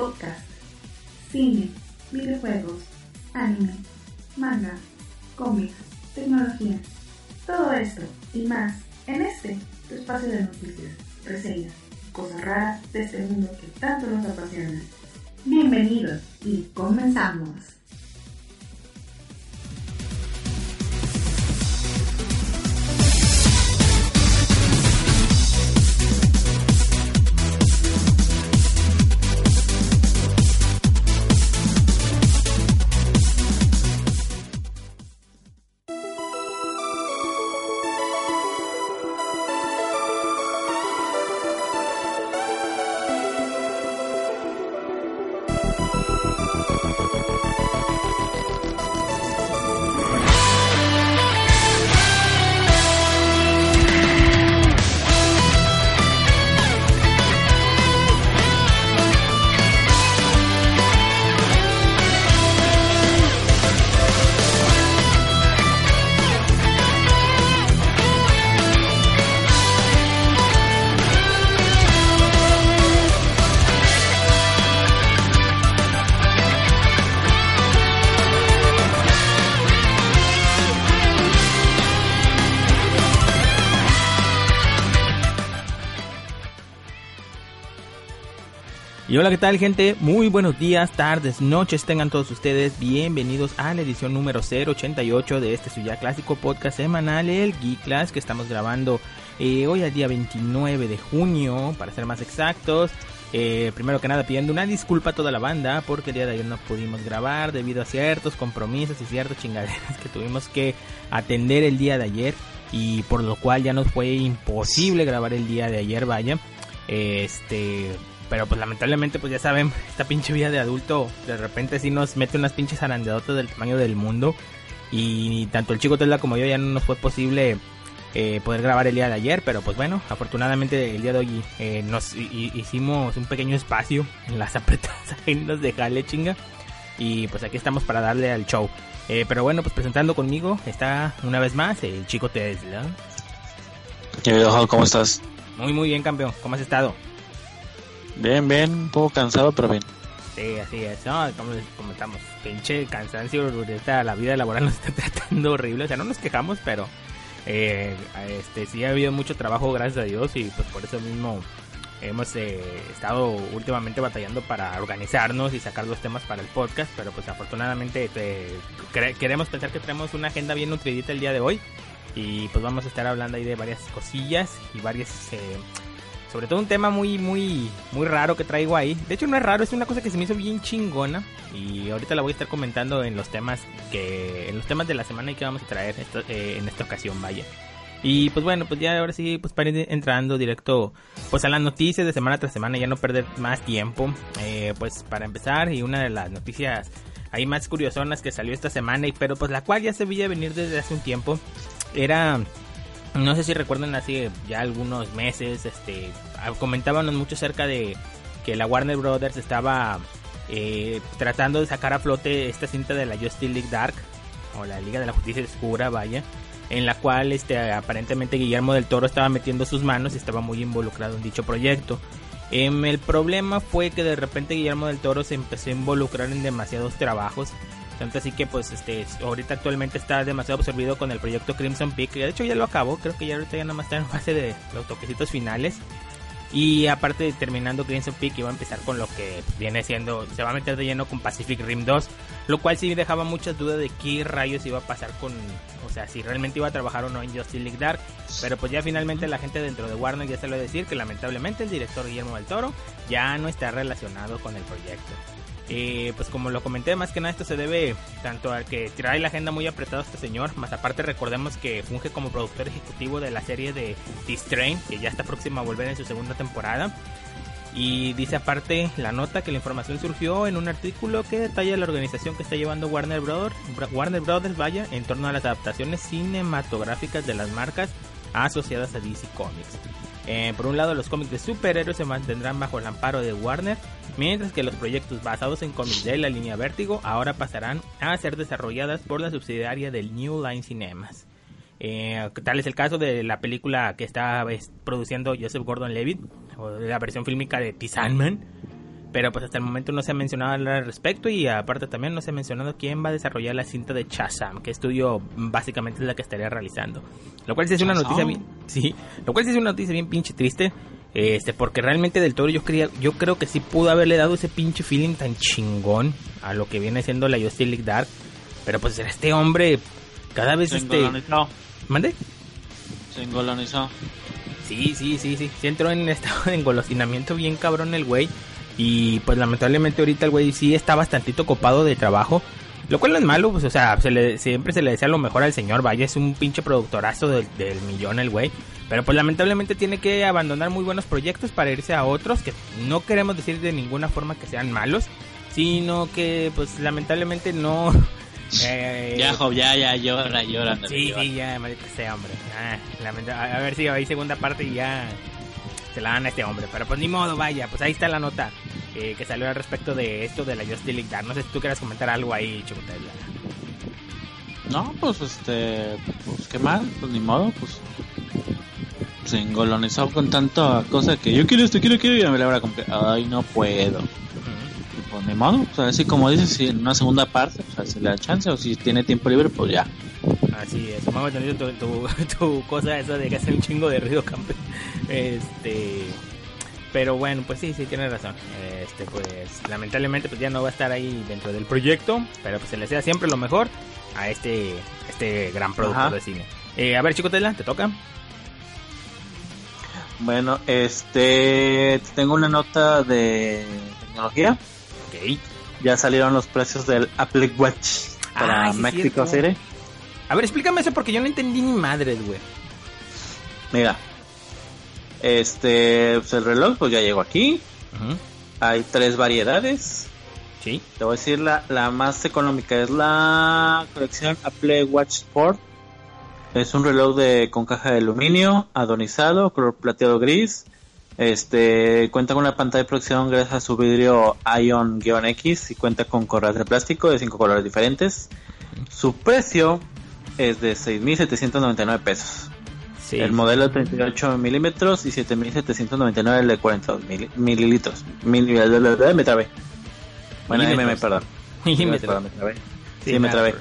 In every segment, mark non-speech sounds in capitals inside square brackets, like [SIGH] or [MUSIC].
Podcast. Cine, videojuegos, anime, manga, cómics, tecnología. Todo esto y más en este, espacio de noticias, reseñas, cosas raras de este mundo que tanto nos apasiona. Bienvenidos y comenzamos. Hola, ¿qué tal gente? Muy buenos días, tardes, noches, tengan todos ustedes bienvenidos a la edición número 088 de este su ya clásico podcast semanal, el Geek Class, que estamos grabando eh, hoy al día 29 de junio, para ser más exactos. Eh, primero que nada pidiendo una disculpa a toda la banda porque el día de ayer no pudimos grabar debido a ciertos compromisos y ciertas chingaderas que tuvimos que atender el día de ayer y por lo cual ya nos fue imposible grabar el día de ayer, vaya. Este, pero pues lamentablemente, pues ya saben, esta pinche vida de adulto de repente sí nos mete unas pinches arandeadotas del tamaño del mundo. Y tanto el chico Tesla como yo ya no nos fue posible eh, poder grabar el día de ayer. Pero pues bueno, afortunadamente el día de hoy eh, nos hicimos un pequeño espacio en las [LAUGHS] apretadas agendas de Jale chinga. Y pues aquí estamos para darle al show. Eh, pero bueno, pues presentando conmigo está una vez más el chico Tesla. ¿Cómo estás? Muy, muy bien, campeón. ¿Cómo has estado? Bien, bien, un poco cansado, pero bien. Sí, así es, ¿no? Como les comentamos, pinche cansancio, la vida laboral nos está [LAUGHS] tratando horrible, o sea, no nos quejamos, pero eh, este sí ha habido mucho trabajo, gracias a Dios, y pues por eso mismo hemos eh, estado últimamente batallando para organizarnos y sacar los temas para el podcast, pero pues afortunadamente eh, queremos pensar que tenemos una agenda bien nutridita el día de hoy, y pues vamos a estar hablando ahí de varias cosillas y varias sobre todo un tema muy, muy, muy raro que traigo ahí. De hecho no es raro, es una cosa que se me hizo bien chingona. Y ahorita la voy a estar comentando en los temas que, en los temas de la semana y que vamos a traer eh, en esta ocasión, vaya. Y pues bueno, pues ya ahora sí, pues para ir entrando directo pues a las noticias de semana tras semana, ya no perder más tiempo. Eh, pues para empezar, y una de las noticias ahí más curiosonas que salió esta semana, y pero pues la cual ya se veía venir desde hace un tiempo, era no sé si recuerdan hace ya algunos meses, este, ah, comentábamos mucho acerca de que la Warner Brothers estaba eh, tratando de sacar a flote esta cinta de la Justice League Dark, o la Liga de la Justicia Oscura, vaya, en la cual este, aparentemente Guillermo del Toro estaba metiendo sus manos y estaba muy involucrado en dicho proyecto. Em, el problema fue que de repente Guillermo del Toro se empezó a involucrar en demasiados trabajos tanto así que pues este ahorita actualmente está demasiado absorbido con el proyecto Crimson Peak. De hecho ya lo acabó, creo que ya ahorita ya nada más está en [LAUGHS] fase de los toquecitos finales. Y aparte de terminando Crimson Peak iba a empezar con lo que viene siendo, se va a meter de lleno con Pacific Rim 2, lo cual sí dejaba muchas dudas de qué rayos iba a pasar con, o sea, si realmente iba a trabajar o no en Justice League Dark, pero pues ya finalmente la gente dentro de Warner ya se lo a decir que lamentablemente el director Guillermo del Toro ya no está relacionado con el proyecto. Eh, pues como lo comenté, más que nada esto se debe tanto a que trae la agenda muy apretada este señor, más aparte recordemos que funge como productor ejecutivo de la serie de This Train, que ya está próxima a volver en su segunda temporada. Y dice aparte la nota que la información surgió en un artículo que detalla la organización que está llevando Warner Brothers, Warner Brothers vaya, en torno a las adaptaciones cinematográficas de las marcas asociadas a DC Comics. Eh, por un lado, los cómics de superhéroes se mantendrán bajo el amparo de Warner, mientras que los proyectos basados en cómics de la línea Vértigo ahora pasarán a ser desarrolladas por la subsidiaria del New Line Cinemas. Eh, tal es el caso de la película que está produciendo Joseph Gordon-Levitt, la versión fílmica de The Sandman, Pero pues hasta el momento no se ha mencionado nada al respecto y aparte también no se ha mencionado quién va a desarrollar la cinta de Chazam, qué estudio básicamente es la que estaría realizando. Lo cual sí es una noticia bien, sí, lo cual sí es una noticia bien pinche triste. Este, porque realmente del Toro yo quería, yo creo que sí pudo haberle dado ese pinche feeling tan chingón a lo que viene siendo la Justice League Dark. Pero pues este hombre cada vez Se este. engolonizó. ¿Mande? Se engolonizó. Sí, sí, sí, sí. Sí entró en estado de engolosinamiento bien cabrón el güey. Y pues lamentablemente ahorita el güey sí está bastantito copado de trabajo. Lo cual no es malo, pues o sea, se le- siempre se le desea lo mejor al señor. Vaya, es un pinche productorazo del, del millón el güey. Pero pues lamentablemente tiene que abandonar muy buenos proyectos para irse a otros que no queremos decir de ninguna forma que sean malos. Sino que pues lamentablemente no... [LAUGHS] eh, Ya, Job, ya, ya, llora, llora. Sí, sí, ya, maldita sea, hombre. Ah, lamenta- a, a ver si hay segunda parte y ya se la dan a este hombre. Pero pues ni modo, vaya, pues ahí está la nota eh, que salió al respecto de esto de la Justice League Dark. No sé si tú quieras comentar algo ahí, Chocotela. No, pues este, pues qué mal, pues ni modo, pues se engolonizó con tanta cosa que yo quiero esto, quiero, quiero y me la habrá comprado. Ay, no puedo. Ni modo, pues así como dices, si en una segunda parte, pues a ver si le da chance o si tiene tiempo libre, pues ya. Así es, vamos a tener tu, tu, [LAUGHS] tu cosa esa de que hace un chingo de ruido, [LAUGHS] campe. Este. Pero bueno, pues sí, sí, tienes razón. Este, pues lamentablemente pues ya no va a estar ahí dentro del proyecto, pero pues se le sea siempre lo mejor a este, a este gran productor Ajá. de cine. Eh, a ver, Chicotela, te toca. Bueno, este, tengo una nota de tecnología. Ok. Ya salieron los precios del Apple Watch para Ah, sí, México. City. A ver, explícame eso porque yo no entendí ni madres, güey. Mira, este, pues el reloj pues ya llegó aquí. Hay tres variedades. Sí. Te voy a decir la, la más económica es la colección Apple Watch Sport. Es un reloj de con caja de aluminio, adornizado, color plateado gris. Este cuenta con una pantalla de protección gracias a su vidrio Ion-X y cuenta con correas de plástico de cinco colores diferentes. Su precio es de 6.799 pesos. Sí. El modelo de 38 milímetros y 7.799 el de 42 mil- mililitros. Mil, me trabé. Bueno, [LAUGHS] me, perdón. Me trabé. Sí, me trabé.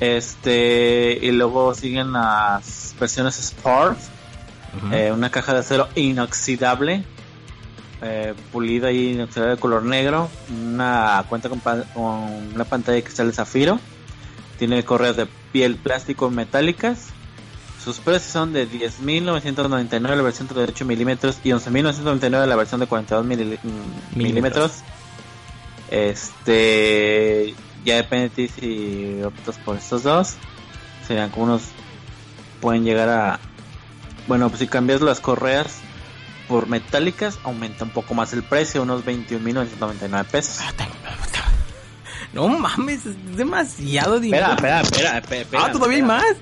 Este, y luego siguen las versiones Sport, Eh, una caja de acero inoxidable, eh, pulida y inoxidable de color negro, una cuenta con, pa- con una pantalla de cristal de zafiro, tiene correas de piel plástico metálicas, sus precios son de 10.999 la versión 38 milímetros y 11.999 la versión de 42 milili- mm, milímetros. Este, ya depende de ti si optas por estos dos. Serían como unos, pueden llegar a, bueno, pues si cambias las correas por metálicas, aumenta un poco más el precio, unos 21.999 pesos. No mames, es demasiado dinero. Espera, espera, espera, espera, espera, ah, todavía hay más.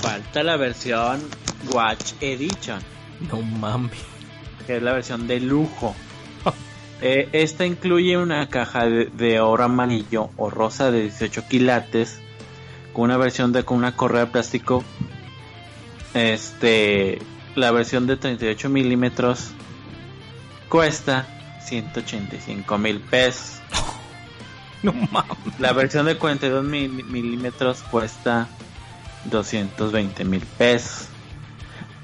Falta la versión Watch Edition, No mames. que es la versión de lujo. Eh, esta incluye una caja de, de oro amarillo o rosa de 18 quilates con una versión de con una correa de plástico. Este, la versión de 38 milímetros cuesta 185 mil pesos. [LAUGHS] No mames. La versión de 42 mil- milímetros cuesta 220 mil pesos.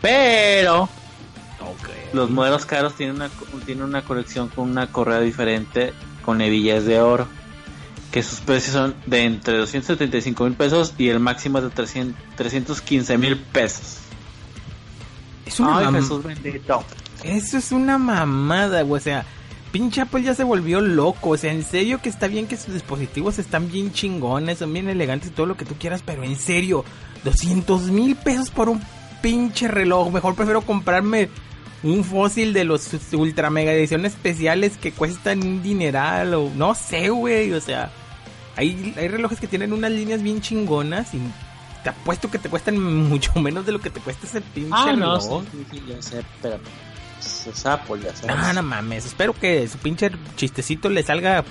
Pero los modelos caros tienen una, tienen una colección con una correa diferente con hebillas de oro. Que sus precios son de entre 275 mil pesos y el máximo es de 300 315 mil pesos. Es una Ay, mam- Jesús bendito. Eso es una mamada, güey. O sea, pinche Apple ya se volvió loco. O sea, en serio que está bien que sus dispositivos están bien chingones, son bien elegantes y todo lo que tú quieras, pero en serio, 200 mil pesos por un pinche reloj. Mejor prefiero comprarme un fósil de los ultra mega edición especiales que cuestan un dineral o no sé, güey. O sea, hay, hay relojes que tienen unas líneas bien chingonas y te apuesto que te cuestan [LAUGHS] mucho menos de lo que te cuesta ese pinche Ah, no, reloj. sí, sí, ya sé, pero es Apple, ya sabes. No, no mames. Espero que su pinche chistecito le salga.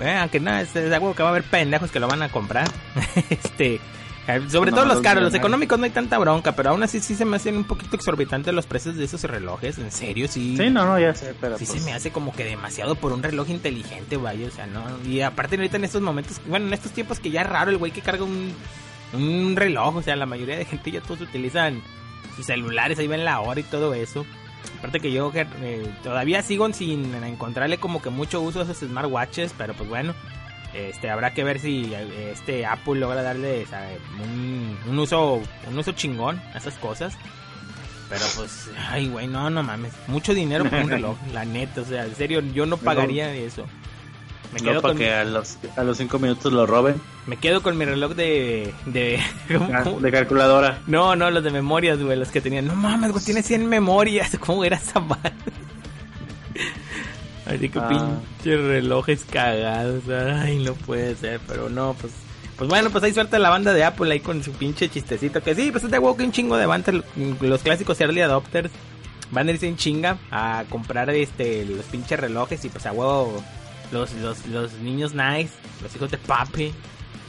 Eh, aunque nada, es, es algo que va a haber pendejos que lo van a comprar. [LAUGHS] este. Eh, Sobre No, todo los caros, los económicos no hay tanta bronca, pero aún así sí se me hacen un poquito exorbitantes los precios de esos relojes, en serio, sí. Sí, no, no, ya sé, pero Sí pues, se me hace como que demasiado por un reloj inteligente, vaya, o sea, no. Y aparte ahorita en estos momentos, bueno, en estos tiempos que ya es raro el güey que carga un, un reloj, o sea, la mayoría de gente ya todos utilizan sus celulares, ahí ven la hora y todo eso. Aparte que yo eh, todavía sigo sin encontrarle como que mucho uso a esos smartwatches, pero pues bueno, este habrá que ver si eh, este Apple logra darle ¿sabe? un, un uso un uso chingón a esas cosas. Pero pues, ay, güey, no, no mames. Mucho dinero por un [LAUGHS] reloj, la neta. O sea, en serio, yo no pagaría eso. Me no quedo, para con, que a los, a los cinco minutos lo roben me quedo con mi reloj de. de, [LAUGHS] ¿cómo? de calculadora. No, no, los de memorias, güey, los que tenían. No mames, güey, tiene 100 memorias. [LAUGHS] ¿Cómo era esa madre? [LAUGHS] Así que Ah. pinches relojes cagados. Ay, no puede ser, pero no, pues. Pues bueno, pues ahí suelta la banda de Apple ahí con su pinche chistecito. Que sí, pues es de huevo que un chingo de banda. Los clásicos early adopters van a irse en chinga a comprar este los pinches relojes. Y pues a huevo, los, los, los niños nice, los hijos de papi.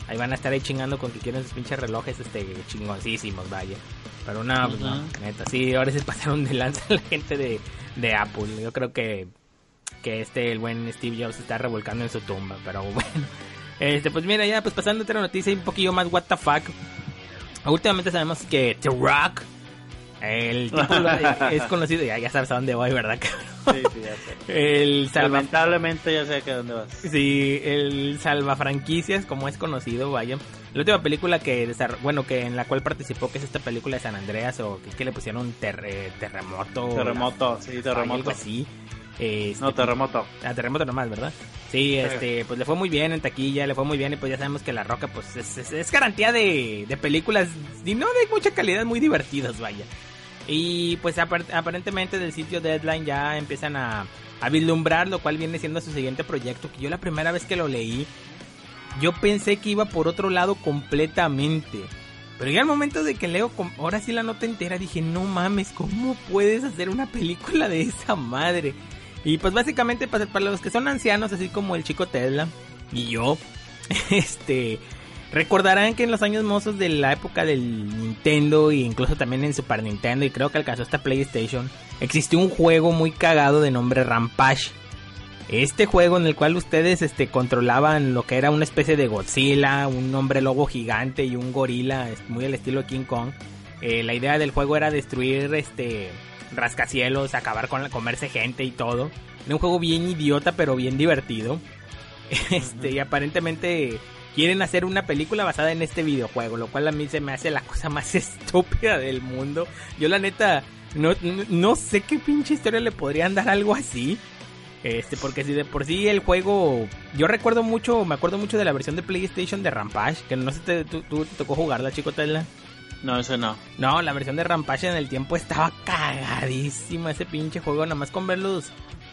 Ahí van a estar ahí chingando con que quieren sus pinches relojes este chingoncísimos, vaya. Pero no, pues no, neta, sí, ahora se [LAUGHS] pasaron de lanza la gente de, de Apple. Yo creo que, que este, el buen Steve Jobs está revolcando en su tumba, pero [LAUGHS] bueno. Este, pues mira, ya pues pasando a otra noticia un poquillo más what the fuck. Últimamente sabemos que The Rock, el tipo [LAUGHS] es conocido, ya, ya sabes a dónde voy, ¿verdad? Sí, sí, ya sé. El salva Lamentablemente ya sé que a dónde vas. Sí, el salva franquicias, como es conocido, vaya. La última película que desar- bueno, que en la cual participó, que es esta película de San Andreas, o que, que le pusieron ter- terremoto. Terremoto, sí, Algo terremoto. así. Este, No, terremoto. a terremoto nomás, ¿verdad? Sí, este, pues le fue muy bien en taquilla, le fue muy bien y pues ya sabemos que La Roca pues es, es- es garantía de, de películas y no de mucha calidad, muy divertidas, vaya. Y pues apar- aparentemente del sitio Deadline ya empiezan a, a vislumbrar lo cual viene siendo su siguiente proyecto, que yo la primera vez que lo leí, yo pensé que iba por otro lado completamente. Pero ya al momento de que leo, ahora sí la nota entera, dije, no mames, ¿cómo puedes hacer una película de esa madre? Y pues básicamente para, para los que son ancianos, así como el chico Tesla y yo, [LAUGHS] este, recordarán que en los años mozos de la época del Nintendo e incluso también en Super Nintendo y creo que alcanzó hasta PlayStation, existió un juego muy cagado de nombre Rampage. Este juego en el cual ustedes este, controlaban lo que era una especie de Godzilla, un hombre lobo gigante y un gorila, muy al estilo King Kong. Eh, la idea del juego era destruir este rascacielos, acabar con la, comerse gente y todo. Era un juego bien idiota pero bien divertido. [LAUGHS] Este, y aparentemente quieren hacer una película basada en este videojuego, lo cual a mí se me hace la cosa más [LAUGHS] estúpida del mundo. Yo la neta no, no, no sé qué pinche historia le podrían dar algo así. Este, porque si de por sí el juego. Yo recuerdo mucho, me acuerdo mucho de la versión de PlayStation de Rampage. Que no sé, te, tú, tú te tocó jugarla, chico Tesla. No, ese no. No, la versión de Rampage en el tiempo estaba cagadísima ese pinche juego. Nada más con ver los,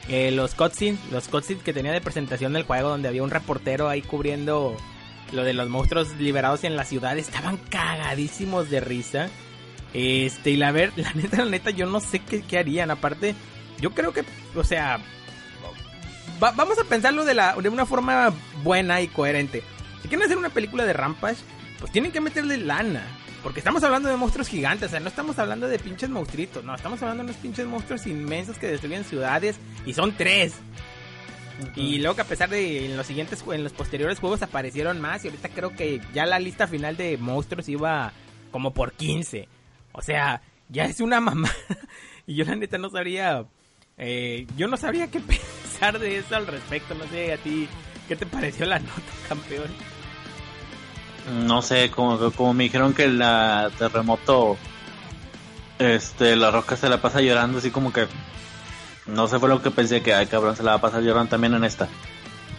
eh, los cutscenes, los cutscenes que tenía de presentación del juego, donde había un reportero ahí cubriendo lo de los monstruos liberados en la ciudad. Estaban cagadísimos de risa. Este, y la ver, [LAUGHS] la neta, la neta, yo no sé qué, qué harían. Aparte, yo creo que, o sea, va- vamos a pensarlo de, la, de una forma buena y coherente. Si quieren hacer una película de Rampage, pues tienen que meterle lana. Porque estamos hablando de monstruos gigantes, o sea, no estamos hablando de pinches monstruitos, no, estamos hablando de unos pinches monstruos inmensos que destruyen ciudades y son tres. Y luego que a pesar de en los siguientes, en los posteriores juegos aparecieron más y ahorita creo que ya la lista final de monstruos iba como por 15. O sea, ya es una mamá. [LAUGHS] y yo la neta no sabría, eh, yo no sabría qué [LAUGHS] pensar de eso al respecto. No sé a ti, ¿qué te pareció la nota, campeón? No sé, como, como me dijeron que la terremoto, este, la roca se la pasa llorando, así como que, no sé, fue lo que pensé que, ay cabrón, se la va a pasar llorando también en esta.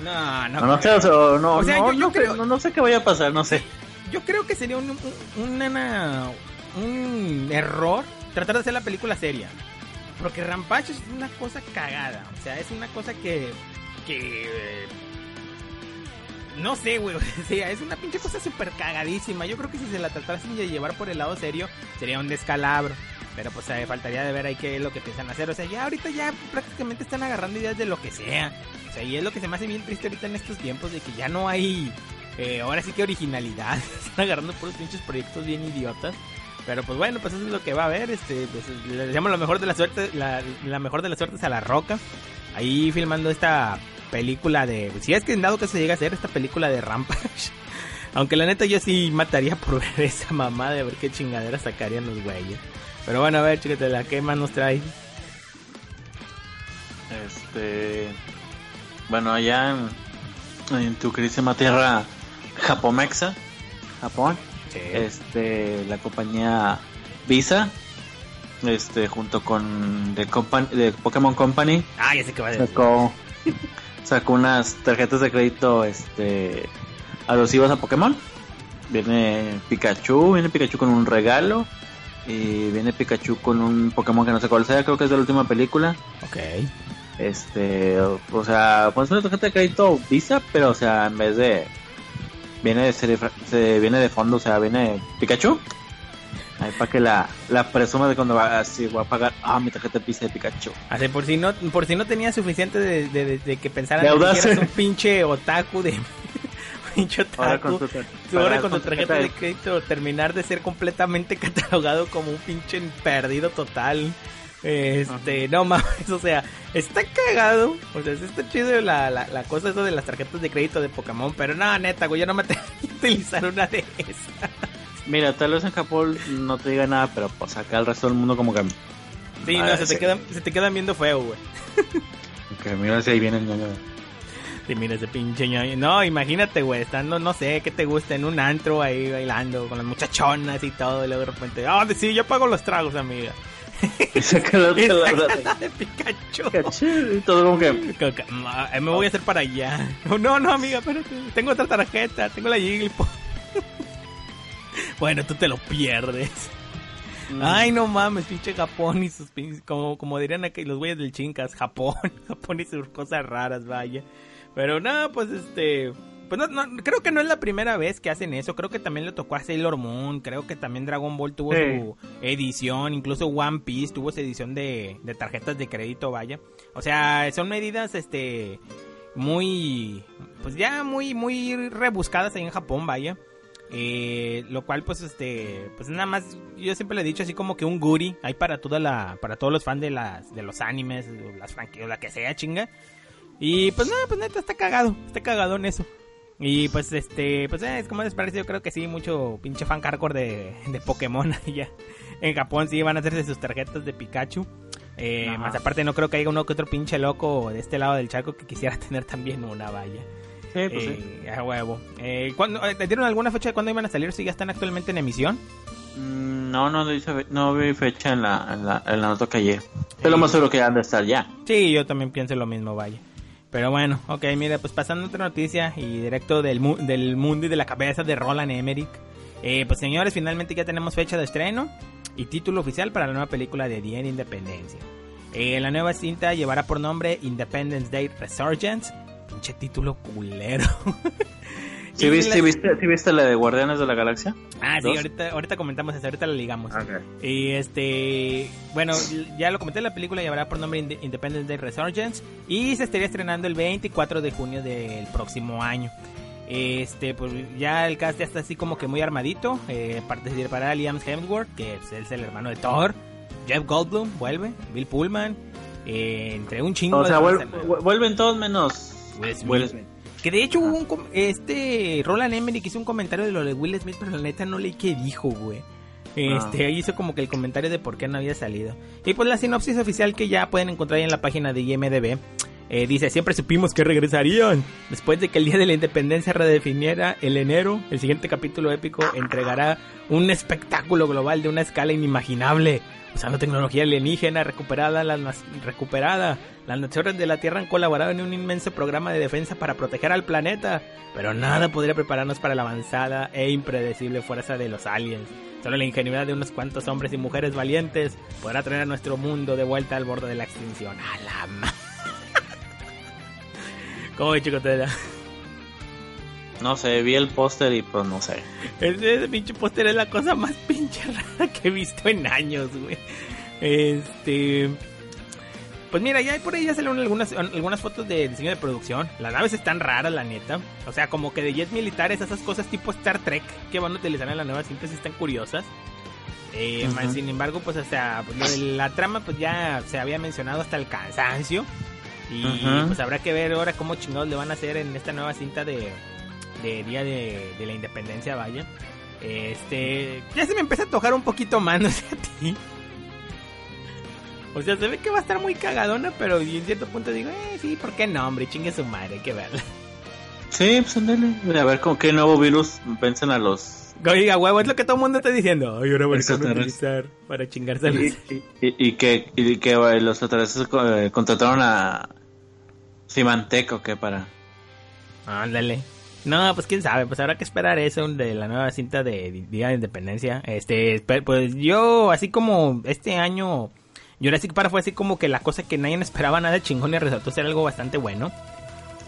No, no. No, no sé, o sea, no, O sea, no, yo- yo no, creo- no, no sé qué vaya a pasar, no sé. Yo creo que sería un, un, una- un error tratar de hacer la película seria. Porque Rampage es una cosa cagada. O sea, es una cosa que. que. eh, No sé, güey. [LAUGHS] O sea, es una pinche cosa súper cagadísima. Yo creo que si se la tratasen de llevar por el lado serio, sería un descalabro. Pero pues eh, faltaría de ver ahí qué es lo que piensan hacer. O sea, ya ahorita ya prácticamente están agarrando ideas de lo que sea. O sea, y es lo que se me hace bien triste ahorita en estos tiempos de que ya no hay Eh, ahora sí que originalidad. [LAUGHS] Están agarrando puros pinches proyectos bien idiotas. Pero pues bueno, pues eso es lo que va a haber. Este, pues, le deseamos lo mejor de la suerte, la, la mejor de las suertes a la roca. Ahí filmando esta película de. Si es que en dado que se llega a hacer esta película de Rampage. [LAUGHS] Aunque la neta yo sí mataría por ver esa mamá de ver qué chingadera sacarían los güeyes. Pero bueno, a ver, chiquete, la que más nos trae. Este. Bueno, allá en, en tu querísima tierra Japomexa, Japón, este, la compañía Visa, este, junto con The, The Pokémon Company, Ah, ya sé que va a decir. sacó, sacó unas tarjetas de crédito, este, alusivas a Pokémon. Viene Pikachu, viene Pikachu con un regalo. Y viene Pikachu con un Pokémon que no sé cuál sea, creo que es de la última película. Ok. Este, o, sea, pues una tarjeta de crédito Visa, pero o sea, en vez de viene de fra- se viene de fondo, o sea, viene Pikachu. Ahí para que la, la presuma de cuando va así voy a pagar, ah, mi tarjeta Visa de Pikachu. Así por si no, por si no tenía suficiente de, de, de- de que pensaran De que eras un pinche otaku de pinche Ahora otaku. ahora con tu tarjeta de crédito terminar de ser completamente [LAUGHS] catalogado como un pinche perdido total. Este, no mames, [LAUGHS] o sea, está cagado. O sea, está chido la, la, la cosa eso de las tarjetas de crédito de Pokémon, pero no, neta, güey, yo no me [LAUGHS] atrevo a utilizar una de esas. Mira, tal vez en Japón no te diga nada, pero pues acá el resto del mundo como que... Sí, no, se te, quedan, se te quedan viendo feo, güey. Que mira si ahí viene el ñoño. Sí, mira ese pinche ñoño. No, imagínate, güey, estando, no sé, ¿qué te gusta? En un antro ahí bailando con las muchachonas y todo, y luego de repente, ah, sí, yo pago los tragos, amiga. Y saca [LAUGHS] la Y otra saca la- la de Pikachu. Pikachu, todo como que... Que, "Ma, eh, me voy a hacer para allá. No, [LAUGHS] no, no, amiga, espérate. Tengo otra tarjeta, tengo la Jigglypuff. [LAUGHS] bueno, tú te lo pierdes. mm, Ay, no mames, pinche Japón y sus como, como dirían aquí los güeyes del Chincas, Japón, Japón y sus cosas raras, vaya. Pero nada, pues este, pues no, no, creo que no es la primera vez que hacen eso, creo que también le tocó a Sailor Moon, creo que también Dragon Ball tuvo Sí. su edición, incluso One Piece tuvo su edición de, de tarjetas de crédito, vaya. O sea, son medidas, este, muy, pues ya muy, muy rebuscadas ahí en Japón, vaya. Eh, lo cual pues este pues nada más yo siempre le he dicho así como que un guri hay para toda la para todos los fans de las de los animes o las franquicias la que sea chinga y pues nada pues neta está cagado está cagado en eso y pues este pues eh, es como les parece yo creo que sí mucho pinche fan hardcore de, de Pokémon [LAUGHS] allá en Japón sí van a hacerse sus tarjetas de Pikachu eh, más aparte no creo que haya uno que otro pinche loco de este lado del charco que quisiera [LAUGHS] tener también una valla Sí, pues sí. eh, a huevo. Eh, ¿cuándo- eh, ¿Te dieron alguna fecha de cuándo iban a salir? Si ya están actualmente en emisión. Mm, No, no, no vi fecha en la, en la, en la nota que ayer. Pero lo más seguro que han de estar ya. Sí, yo también pienso lo mismo, vaya. Pero bueno, ok, mira, pues pasando a otra noticia y directo del, mu- del mundo y de la cabeza de Roland Emmerich. Eh, pues señores, finalmente ya tenemos fecha de estreno y título oficial para la nueva película de Día de Independencia. Eh, la nueva cinta llevará por nombre Independence Day Resurgence. Pinche título culero. [LAUGHS] ¿Sí viste, la- viste, sí viste la de Guardianes de la Galaxia? Ah, sí, ahorita, ahorita comentamos eso, ahorita la ligamos. Y este, bueno, ya lo comenté, la película llevará por nombre Inde- Independence Day Resurgence y se estaría estrenando el 24 de junio del próximo año. Este, pues ya el cast ya está así como que muy armadito. Eh, participará Liam Hemsworth, que es, el hermano de Thor. Jeff Goldblum vuelve, Bill Pullman, eh, entre un chingo O sea, de vuelven todos menos Will Smith. Will Smith. Que de hecho hubo un com- este Roland Emmerich hizo un comentario de lo de Will Smith, pero la neta no leí qué dijo, güey. Este, ahí hizo como que el comentario de por qué no había salido. Y pues la sinopsis oficial que ya pueden encontrar ahí en la página de IMDB. Eh, dice, siempre supimos que regresarían. Después de que el Día de la Independencia redefiniera el enero, el siguiente capítulo épico entregará un espectáculo global de una escala inimaginable. Usando tecnología alienígena recuperada, las, recuperada, las naciones de la Tierra han colaborado en un inmenso programa de defensa para proteger al planeta, pero nada podría prepararnos para la avanzada e impredecible fuerza de los aliens. Solo la ingenuidad de unos cuantos hombres y mujeres valientes podrá traer a nuestro mundo de vuelta al borde de la extinción. ¡A la ma... ¿Cómo ves, chico? Te da? No sé, vi el póster y pues no sé. Ese, pinche póster es la cosa más [LAUGHS] pinche rara que he visto en años, güey. Este. Pues mira, ya por ahí ya salieron algunas, algunas fotos de diseño de producción. Las naves están raras, la neta. O sea, como que de jets militares, esas cosas tipo Star Trek que van a utilizar en la nueva cinta sí están curiosas. Eh. Sin embargo, pues o sea, pues, lo de la trama pues ya se había mencionado hasta el cansancio. Y pues habrá que ver ahora cómo chingados le van a hacer en esta nueva cinta de, de Día de, de la Independencia, vaya. Este, ya se me empieza a tocar un poquito más, [LAUGHS] no sé a ti. O sea, se ve que va a estar muy cagadona, pero en cierto punto digo, eh, sí, ¿por qué no, hombre? Chingue su madre, hay que verla. Sí, pues ándale. A ver con qué nuevo virus vencen a los. Oiga, huevo, es lo que todo el mundo está diciendo. Ay, ahora van a utilizar para chingarse a Y, y- y que, y que eh, los extraterrestres eh, contrataron a Symantec o qué para. Ándale. No, pues quién sabe, pues habrá que esperar eso de la nueva cinta de Día de Independencia. Este, pues yo, así como este año, Jurassic Park fue así como que la cosa que nadie [LAUGHS] esperaba nada chingón y resultó ser algo bastante bueno.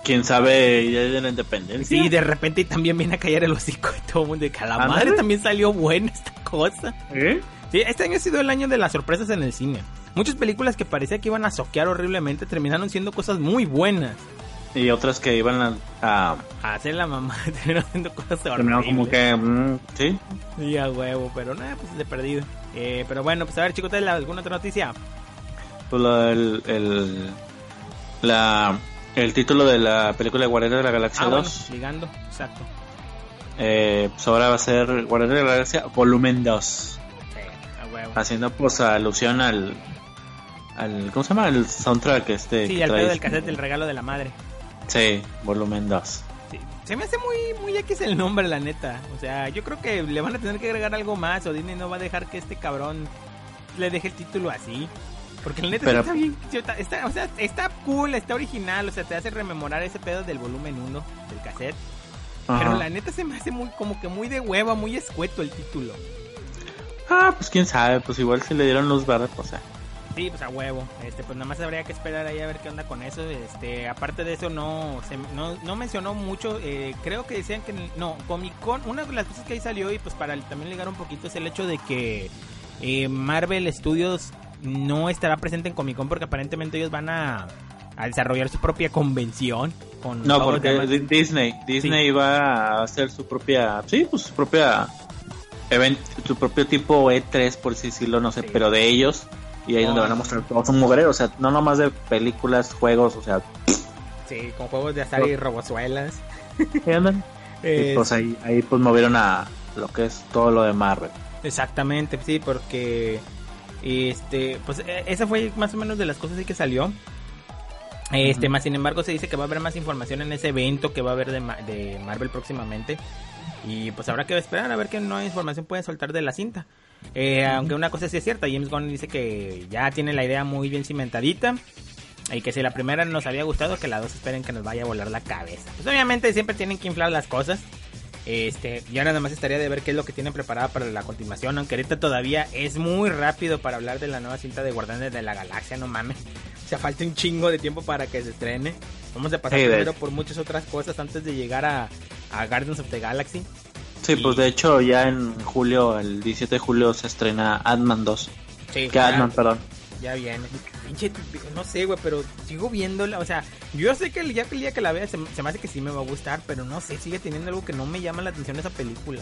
Quién sabe ya de la independencia. Sí, de repente también viene a callar el hocico y todo el mundo de que a la Ándale. madre también salió buena esta cosa. ¿Eh? Sí, este año ha sido el año de las sorpresas en el cine. Muchas películas que parecía que iban a soquear horriblemente terminaron siendo cosas muy buenas. Y otras que iban a. a hacer la mamá [LAUGHS] terminaron siendo cosas terminaron horribles. como que. mm, sí. Sí, a huevo, pero nada, pues de perdido. Eh, pero bueno, pues a ver, chicos, ¿tienes alguna otra noticia? Pues lo- el, el, la, el título de la película de Guardianes de la Galaxia Ah, 2. bueno, ligando, exacto. eh, pues ahora va a ser Guardianes de la Galaxia Volumen 2. Sí, a huevo. Haciendo pues alusión al. Al ¿Cómo se llama? El soundtrack este. Sí, que al trae- pedo del cassette del regalo de la madre. Sí, Volumen 2. Sí. Se me hace muy, muy X el nombre, la neta. O sea, yo creo que le van a tener que agregar algo más o Disney no va a dejar que este cabrón le deje el título así. Porque la neta Pero- está bien, está, está- o sea, está cool, está original, o sea, te hace rememorar ese pedo del volumen 1 del cassette. Pero la neta se me hace muy, como que muy de hueva, muy escueto el título. Ah, pues quién sabe, pues igual si le dieron luz verde, pues eh. Sí, pues a huevo. Este, pues nada más habría que esperar ahí a ver qué onda con eso. Este, aparte de eso no se, no, no mencionó mucho. eh, creo que decían que no Comic Con. Una de las cosas que ahí salió y pues para también ligar un poquito es el hecho de que eh, Marvel Studios no estará presente en Comic Con porque aparentemente ellos van a, a desarrollar su propia convención con No, porque Disney, Disney iba a hacer su propia, sí, pues su propia evento, su propio tipo E3 por así decirlo, no sé, Sí. pero de ellos y ahí es donde Oh. van a mostrar todo su mugre, o sea, no nomás de películas, juegos, o sea, Sí, con juegos de azar y robozuelas. [LAUGHS] ¿qué andan? [LAUGHS] Y pues ahí, ahí pues movieron a lo que es todo lo de Marvel. Exactamente, sí, porque este, pues e- esa fue más o menos de las cosas que salió. Este, más sin embargo se dice que va a haber más información en ese evento que va a haber de, Ma- de Marvel próximamente. Y pues habrá que esperar a ver qué nueva información pueden soltar de la cinta. Eh, Aunque una cosa sí es cierta, James Gunn dice que ya tiene la idea muy bien cimentadita. Y que si la primera nos había gustado, que la dos esperen que nos vaya a volar la cabeza. Pues obviamente siempre tienen que inflar las cosas. Este, ya nada más estaría de ver qué es lo que tienen preparado para la continuación, aunque ahorita todavía es muy rápido para hablar de la nueva cinta de Guardianes de la Galaxia, no mames. O sea, falta un chingo de tiempo para que se estrene. Vamos a pasar Sí, primero por muchas otras cosas antes de llegar a, a Guardians of the Galaxy. Sí, Y- pues de hecho ya en julio, el 17 de julio se estrena Ant-Man 2. Sí, Que ya, Ant-Man, perdón. ya viene. Pinche, no sé, güey, pero sigo viéndola. O sea, yo sé que el que, el día que la vea se, se me hace que sí me va a gustar, pero no sé, sigue teniendo algo que no me llama la atención esa película.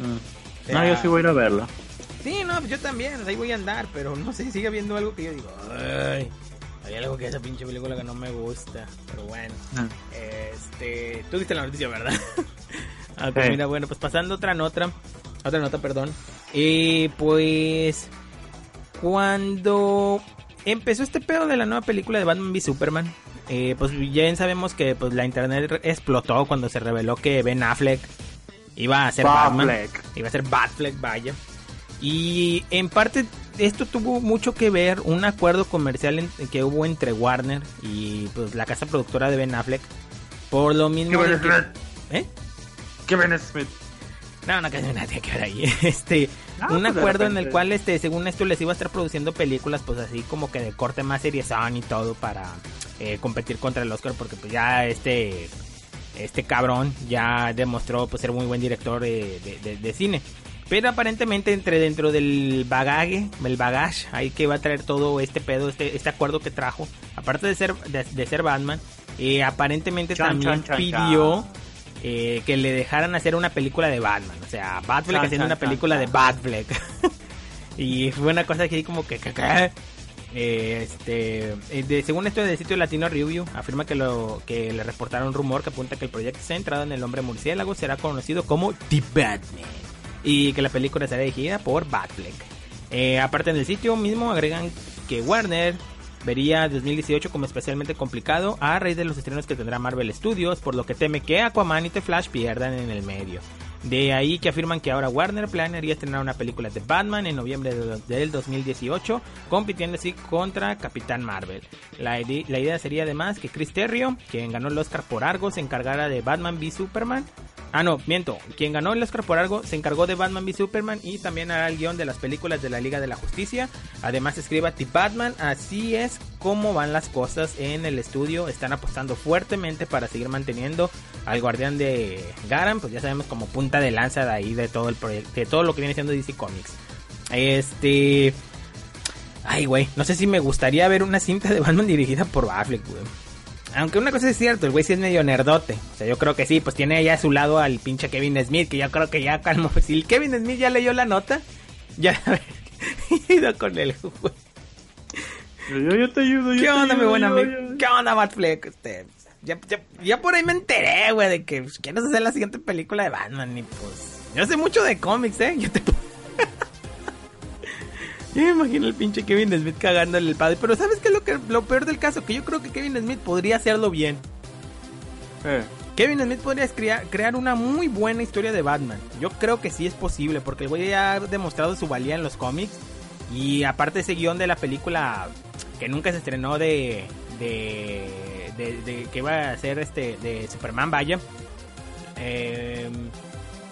Mm. O sea, No, yo sí voy a ir a verla. Sí, no, yo también, ahí voy a andar, pero no sé, sigue viendo algo que yo digo, ay, hay algo que esa pinche película que no me gusta, pero bueno, Mm. este, tú viste la noticia, ¿verdad? [LAUGHS] ah, Sí. mira, bueno, pues pasando otra nota, otra nota, perdón, y pues, cuando empezó este pedo de la nueva película de Batman v Superman, eh, pues ya sabemos que pues la internet explotó cuando se reveló que Ben Affleck iba a ser Batman. Iba a ser Batfleck, vaya. Y en parte esto tuvo mucho que ver un acuerdo comercial en- que hubo entre Warner y pues la casa productora de Ben Affleck. Por lo mismo que- ¿Eh? Kevin Smith. No, no, que no que ver ahí. [LAUGHS] Este, Ah, un pues, de acuerdo en el cual, este, según esto, les iba a estar produciendo películas, pues así como que de corte más seriezón y todo para eh, competir contra el Oscar, porque pues ya este, este cabrón ya demostró pues ser muy buen director de, de- de- de cine. Pero aparentemente entre dentro del bagaje, el bagage, ahí que va a traer todo este pedo, este, este acuerdo que trajo, aparte de ser, de, ser Batman, eh, aparentemente también pidió eh, que le dejaran hacer una película de Batman. O sea, Batfleck haciendo una película de Batfleck. [LAUGHS] y fue una cosa que como que... Eh, este, de, según esto del sitio Latino Review, afirma que lo que le reportaron un rumor que apunta que el proyecto centrado en el hombre murciélago será conocido como The Batman y que la película será dirigida por Batfleck. Eh, aparte en el sitio mismo agregan que Warner vería 2018 como especialmente complicado a raíz de los estrenos que tendrá Marvel Studios, por lo que teme que Aquaman y The Flash pierdan en el medio. De ahí que afirman que ahora Warner planearía estrenar una película de Batman en noviembre del 2018, compitiendo así contra Capitán Marvel. La, idea sería además que Chris Terrio, quien ganó el Oscar por Argo, se encargara de Batman v Superman, Ah, no, miento. Quien ganó el Oscar por algo se encargó de Batman v Superman y también hará el guion de las películas de la Liga de la Justicia. Además escriba The Batman. Así es como van las cosas en el estudio. Están apostando fuertemente para seguir manteniendo al guardián de Garan. Pues ya sabemos como punta de lanza de ahí de todo el proyecto, de todo lo que viene siendo DC Comics. Este... Ay, güey, no sé si me gustaría ver una cinta de Batman dirigida por Affleck, güey. Aunque una cosa es cierto, el güey sí es medio nerdote. O sea, yo creo que sí, pues tiene ahí a su lado al pinche Kevin Smith, que yo creo que ya calmo. [LAUGHS] Si el Kevin Smith ya leyó la nota, ya [LAUGHS] ido con él, güey. Yo, yo, te ayudo, yo ¿Qué onda, mi buen amigo? ¿Qué onda, Matt Fleck? Este, ya, ya, por ahí me enteré, güey, de que pues, quieres hacer la siguiente película de Batman. Y pues, yo sé mucho de cómics, ¿eh? Yo te [LAUGHS] yo me imagino el pinche Kevin Smith cagándole el padre. Pero ¿sabes qué es lo, que, lo peor del caso? Que yo creo que Kevin Smith podría hacerlo bien. Eh. Kevin Smith podría crear, crear una muy buena historia de Batman. Yo creo que sí es posible, porque el güey ya ha demostrado su valía en los cómics. Y aparte ese guion de la película que nunca se estrenó de, de, de, que iba a ser este de Superman, vaya. Eh,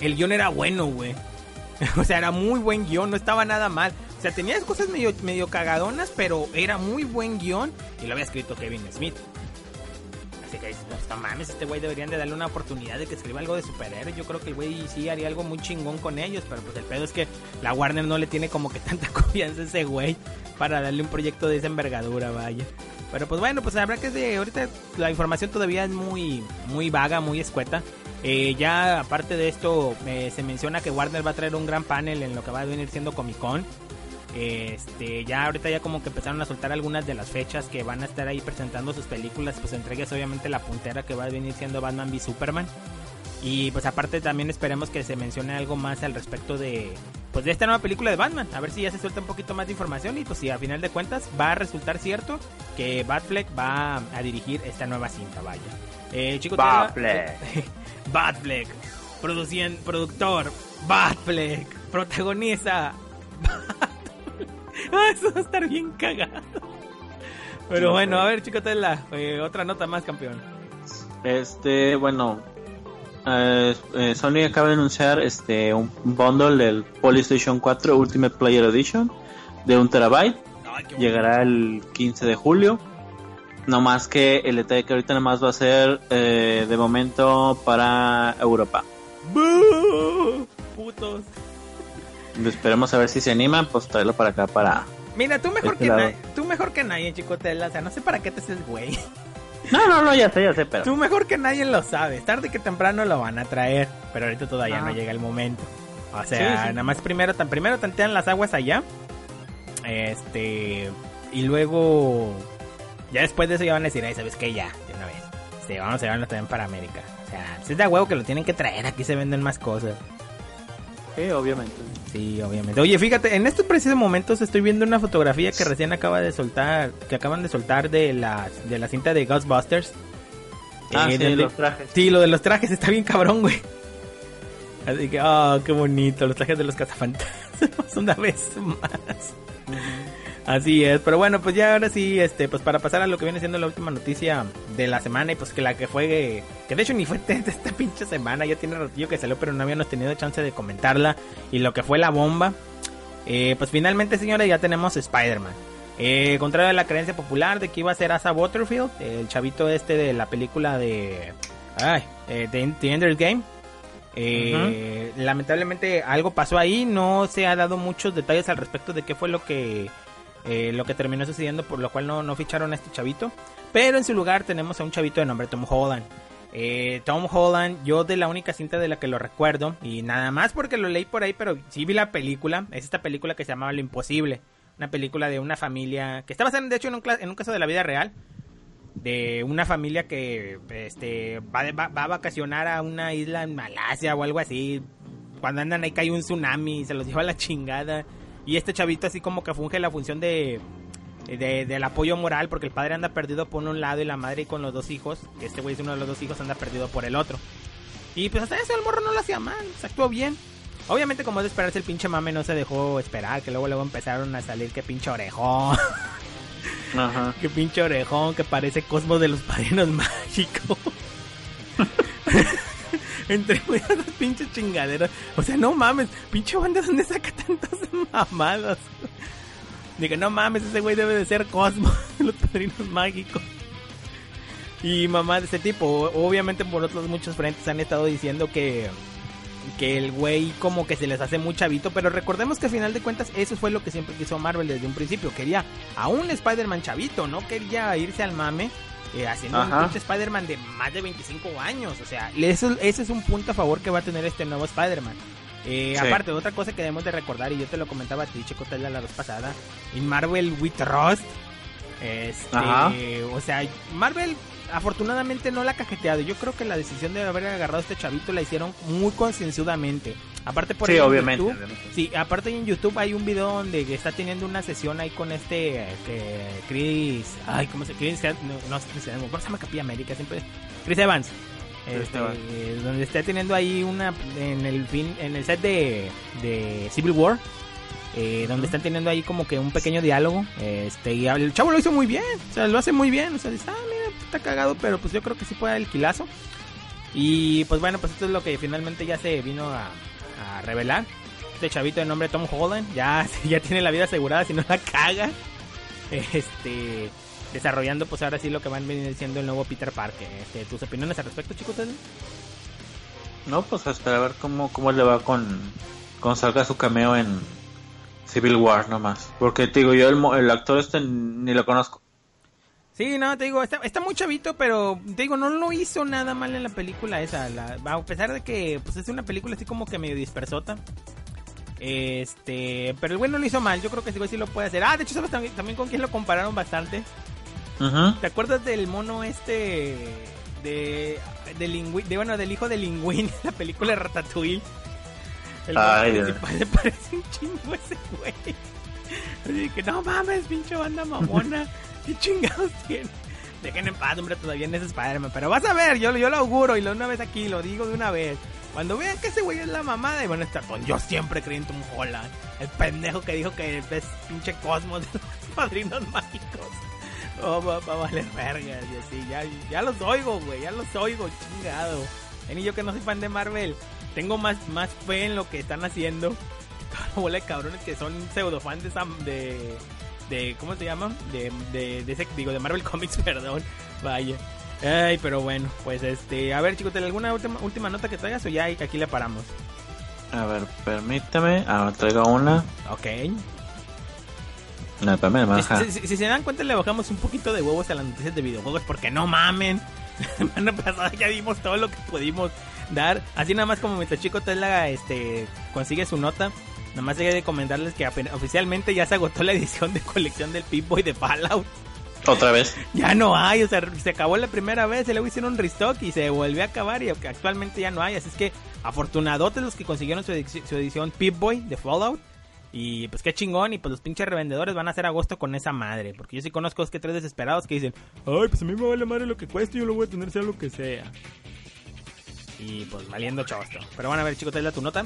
el guion era bueno, güey. [LAUGHS] o sea, era muy buen guion, no estaba nada mal. O sea, tenía cosas medio, medio cagadonas, pero era muy buen guion y lo había escrito Kevin Smith. No, mames, este güey deberían de darle una oportunidad de que escriba algo de superhéroes. Yo creo que el güey sí haría algo muy chingón con ellos, pero pues el pedo es que la Warner no le tiene como que [LAUGHS] tanta confianza a ese güey para darle un proyecto de esa envergadura, vaya. Pero pues bueno, pues habrá que de ahorita la información todavía es muy muy vaga, muy escueta. Eh, ya aparte de esto eh, se menciona que Warner va a traer un gran panel en lo que va a venir siendo Comic Con. Este, ya ahorita ya como que empezaron a soltar algunas de las fechas que van a estar ahí presentando sus películas, pues entregues obviamente la puntera que va a venir siendo Batman v Superman. Y pues aparte también esperemos que se mencione algo más al respecto de pues de esta nueva película de Batman, a ver si ya se suelta un poquito más de información y pues si a final de cuentas va a resultar cierto que Batfleck va a dirigir esta nueva cinta, vaya. Eh, chico, Batfleck. [LAUGHS] Batfleck, productor, Batfleck, protagoniza [LAUGHS] [LAUGHS] eso va a estar bien cagado. Pero bueno, a ver, Chicotela, eh, otra nota más, campeón. Este, bueno, eh, eh, Sony acaba de anunciar este un bundle del PlayStation 4 Ultimate Player Edition de un terabyte. Llegará el 15 de julio. No más que el detalle que ahorita nada más va a ser de momento para Europa. Putos. Esperemos a ver si se animan, pues traerlo para acá para. Mira, tú mejor este que nadie, tú mejor que nadie, chicotela, o sea, no sé para qué te haces güey. No, no, no, ya sé, ya sé, pero. Tú mejor que nadie lo sabes. Tarde que temprano lo van a traer, pero ahorita todavía no llega el momento. O sea, nada más primero, tan primero tantean las aguas allá. Este. Y luego. Ya después de eso ya van a decir, ay, ¿sabes qué? Ya, de una vez. Sí, vamos a llevarlo también para América. O sea, si es de huevo que lo tienen que traer, aquí se venden más cosas. Sí, obviamente. Sí, obviamente. Oye, fíjate, en estos precisos momentos estoy viendo una fotografía que recién acaba de soltar, que acaban de soltar de la, de la cinta de Ghostbusters. Ah, eh, sí, de, los trajes. Sí, lo de los trajes está bien cabrón, güey. Así que, oh, qué bonito, los trajes de los cazafantasmas [LAUGHS] una vez más. Así es, pero bueno, pues ya ahora sí, este, pues para pasar a lo que viene siendo la última noticia de la semana y pues que la que fue, que de hecho ni fue [LAUGHS] esta pinche semana, ya tiene ratillo que salió, pero no habíamos tenido chance de comentarla y lo que fue la bomba, eh, pues finalmente señores ya tenemos Spider-Man. Eh, contrario a la creencia popular de que iba a ser Asa Waterfield, el chavito este de la película de, ay, eh, The, Ender Game, Eh, Lamentablemente algo pasó ahí, no se ha dado muchos detalles al respecto de qué fue lo que eh, lo que terminó sucediendo, por lo cual no, no ficharon a este chavito. Pero en su lugar tenemos a un chavito de nombre Tom Holland. Eh, Tom Holland, yo de la única cinta de la que lo recuerdo, y nada más porque lo leí por ahí, pero sí vi la película, es esta película que se llamaba Lo Imposible, una película de una familia, que estaba basada de hecho en un, caso de la vida real, de una familia que este, va, va, va, a vacacionar a una isla en Malasia o algo así, cuando andan ahí cae un tsunami, se los lleva a la chingada, y este chavito así como que funge la función de de, del apoyo moral, porque el padre anda perdido por un lado y la madre con los dos hijos, que este güey es uno de los dos hijos, anda perdido por el otro. Y pues hasta eso el morro no lo hacía mal, se actuó bien. Obviamente como es de esperarse el pinche mame no se dejó esperar, que luego luego empezaron a salir que pinche orejón. [LAUGHS] Ajá. que pinche orejón, que parece Cosmo de los padrinos [LAUGHS] mágicos. [LAUGHS] Entre [LAUGHS] esas pinches chingaderas. O sea, no mames, pinche banda, ¿dónde saca tantas mamadas? Dije, no mames, ese güey debe de ser Cosmo, [LAUGHS] los padrinos mágicos. Y mamá de ese tipo, obviamente por otros muchos frentes han estado diciendo que que el güey como que se les hace muy chavito, pero recordemos que al final de cuentas eso fue lo que siempre quiso Marvel desde un principio, quería a un Spider-Man chavito, no quería irse al mame eh, haciendo un Spider-Man de más de 25 años, o sea, eso, ese es un punto a favor que va a tener este nuevo Spider-Man. Eh, Aparte, otra cosa que debemos de recordar, y yo te lo comentaba a ti, Chico, la vez pasada, en Marvel with Rust, este, o sea, Marvel afortunadamente no la ha cajeteado. Yo creo que la decisión de haber agarrado a este chavito la hicieron muy concienzudamente. Aparte por sí, obviamente, YouTube, sí, aparte en YouTube hay un video donde está teniendo una sesión ahí con este, este Chris, ay, ¿cómo se Chris, no, no Chris, ¿cómo se llama Capilla América? Siempre Chris Evans. Este, donde está teniendo ahí una en el fin en el set de, de Civil War eh, donde están teniendo ahí como que un pequeño diálogo este y el chavo lo hizo muy bien o sea lo hace muy bien o sea dice ah mira está cagado pero pues yo creo que sí puede dar el quilazo y pues bueno pues esto es lo que finalmente ya se vino a, a revelar este chavito de nombre Tom Holland ya [LAUGHS] ya tiene la vida asegurada si no la caga este desarrollando pues ahora sí lo que van diciendo el nuevo Peter Parker. Este, ¿Tus opiniones al respecto, chicos? No, pues a esperar a ver cómo, cómo le va con, con salga su cameo en Civil War nomás. Porque te digo, yo el, el actor este ni lo conozco. Sí, no, te digo, está, está muy chavito, pero te digo, no lo hizo nada mal en la película esa. a pesar de que pues es una película así como que medio dispersota. Este, pero el güey no lo hizo mal, yo creo que sí, sí lo puede hacer. Ah, de hecho, ¿sabes también, también con quién lo compararon bastante? ¿Te acuerdas del mono este de de, bueno, del hijo de Linguín, [LAUGHS] la película de Ratatouille? El Ay, principal le parece un chingo ese güey. Así que no mames, pinche banda mamona. [LAUGHS] [LAUGHS] ¿Qué chingados tiene? Dejen en paz, hombre, todavía no es Spider-Man. Pero vas a ver, yo, yo lo auguro y lo una vez aquí, lo digo de una vez. Cuando vean que ese güey es la mamada, y bueno, está con yo siempre creí en Tom Holland. El pendejo que dijo que es pinche cosmos de los [LAUGHS] padrinos mágicos. Oh, va, a valer verga, ya, ya los oigo, güey, ya los oigo, chingado. Y yo que no soy fan de Marvel, tengo más, más fe en lo que están haciendo. [LAUGHS] Toda la bola de cabrones que son pseudo fans de, de, ¿cómo se llaman? De, de, de ese, digo, de Marvel [LAUGHS] Comics, perdón. Vaya. Ay, pero bueno, pues este, a ver chicos, ¿alguna última, última nota que traigas o ya aquí le paramos? A ver, permítame, ah, traigo una. Ok. No, si, se dan cuenta, le bajamos un poquito de huevos a las noticias de videojuegos porque no mamen. [LAUGHS] La semana pasada ya dimos todo lo que pudimos dar. Así nada más como mientras Chico Tela este, consigue su nota. Nada más hay de comentarles que oficialmente ya se agotó la edición de colección del Pip-Boy de Fallout. Otra vez. [LAUGHS] Ya no hay, o sea, se acabó la primera vez, y luego hicieron un restock y se volvió a acabar y actualmente ya no hay. Así es que afortunadotes los que consiguieron su, edición, su edición Pip-Boy de Fallout. Y pues qué chingón, y pues los pinches revendedores van a hacer agosto con esa madre. Porque yo sí conozco que tres desesperados que dicen, ay, pues a mí me vale madre lo que cueste, yo lo voy a tener sea lo que sea. Y pues valiendo chosto. Pero bueno, a ver, chicos, te da tu nota.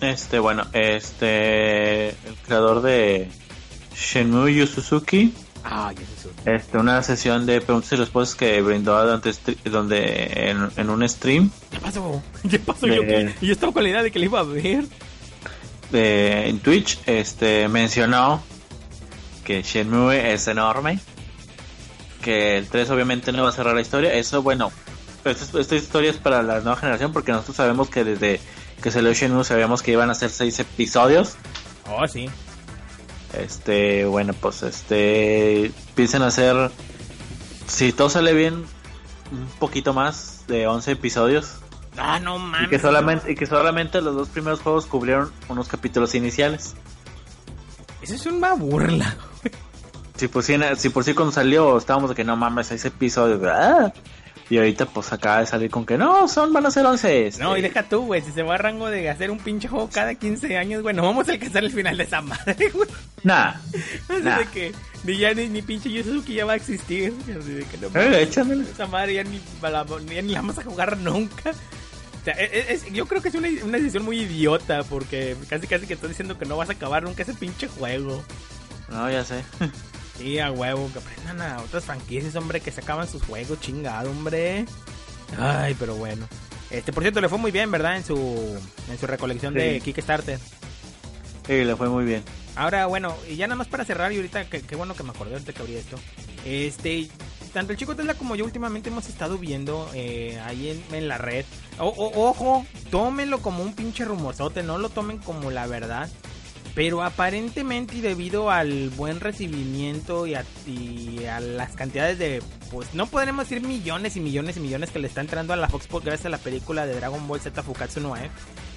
Este, bueno, este. El creador de Shenmue Yu Suzuki. Ah, Este, una sesión de preguntas y respuestas que brindó durante donde en, en, un stream. ¿Qué pasó? [LAUGHS] ¿Qué pasó? Yo, yo estaba con la idea de que le iba a ver de, en Twitch este, mencionó que Shenmue es enorme, que el 3 obviamente no va a cerrar la historia. Eso, bueno, esta, esta historia es para la nueva generación porque nosotros sabemos que desde que salió Shenmue sabíamos que iban a ser seis episodios. Oh, sí. Este, bueno, pues este piensen hacer si todo sale bien un poquito más de 11 episodios Ah, no mames. y que solamente y que solamente los dos primeros juegos cubrieron unos capítulos iniciales. Eso es una burla. Si por sí, si por sí cuando salió estábamos de que no mames, seis episodios, ¿verdad? Y ahorita pues acaba de salir con que no, son van a ser 11. este. No, y deja tú, güey. Si se va a rango de hacer un pinche juego cada 15 años, güey, no vamos a alcanzar el final de esa madre, [LAUGHS] güey. Nah. [LAUGHS] Así Nah. de que ni ya ni, ni pinche Yuzuki ya va a existir. Así de que no Eh, esa madre ya ni, la, ni la vamos a jugar nunca. O sea, es- es- yo creo que es una, una decisión muy idiota porque casi casi que estás diciendo que no vas a acabar nunca ese pinche juego. No, ya sé. [LAUGHS] Sí, a huevo, que aprendan a otras franquicias, hombre, que se acaban sus juegos, chingado, hombre. Ay, pero bueno. Este, por cierto, le fue muy bien, ¿verdad? En su, en su recolección de. Kickstarter. Sí, le fue muy bien. Ahora, bueno, y ya nada más para cerrar, y ahorita, qué bueno que me acordé ahorita que abrí esto. Este, tanto el chico Tesla como yo últimamente hemos estado viendo eh, ahí en, en la red. O- o- ojo, tómenlo como un pinche rumorzote, no lo tomen como la verdad. Pero aparentemente y debido al buen recibimiento y a, y a las cantidades de, pues no podremos decir millones y millones y millones que le está entrando a la Fox por gracias a la película de Dragon Ball Z Fukatsu no F.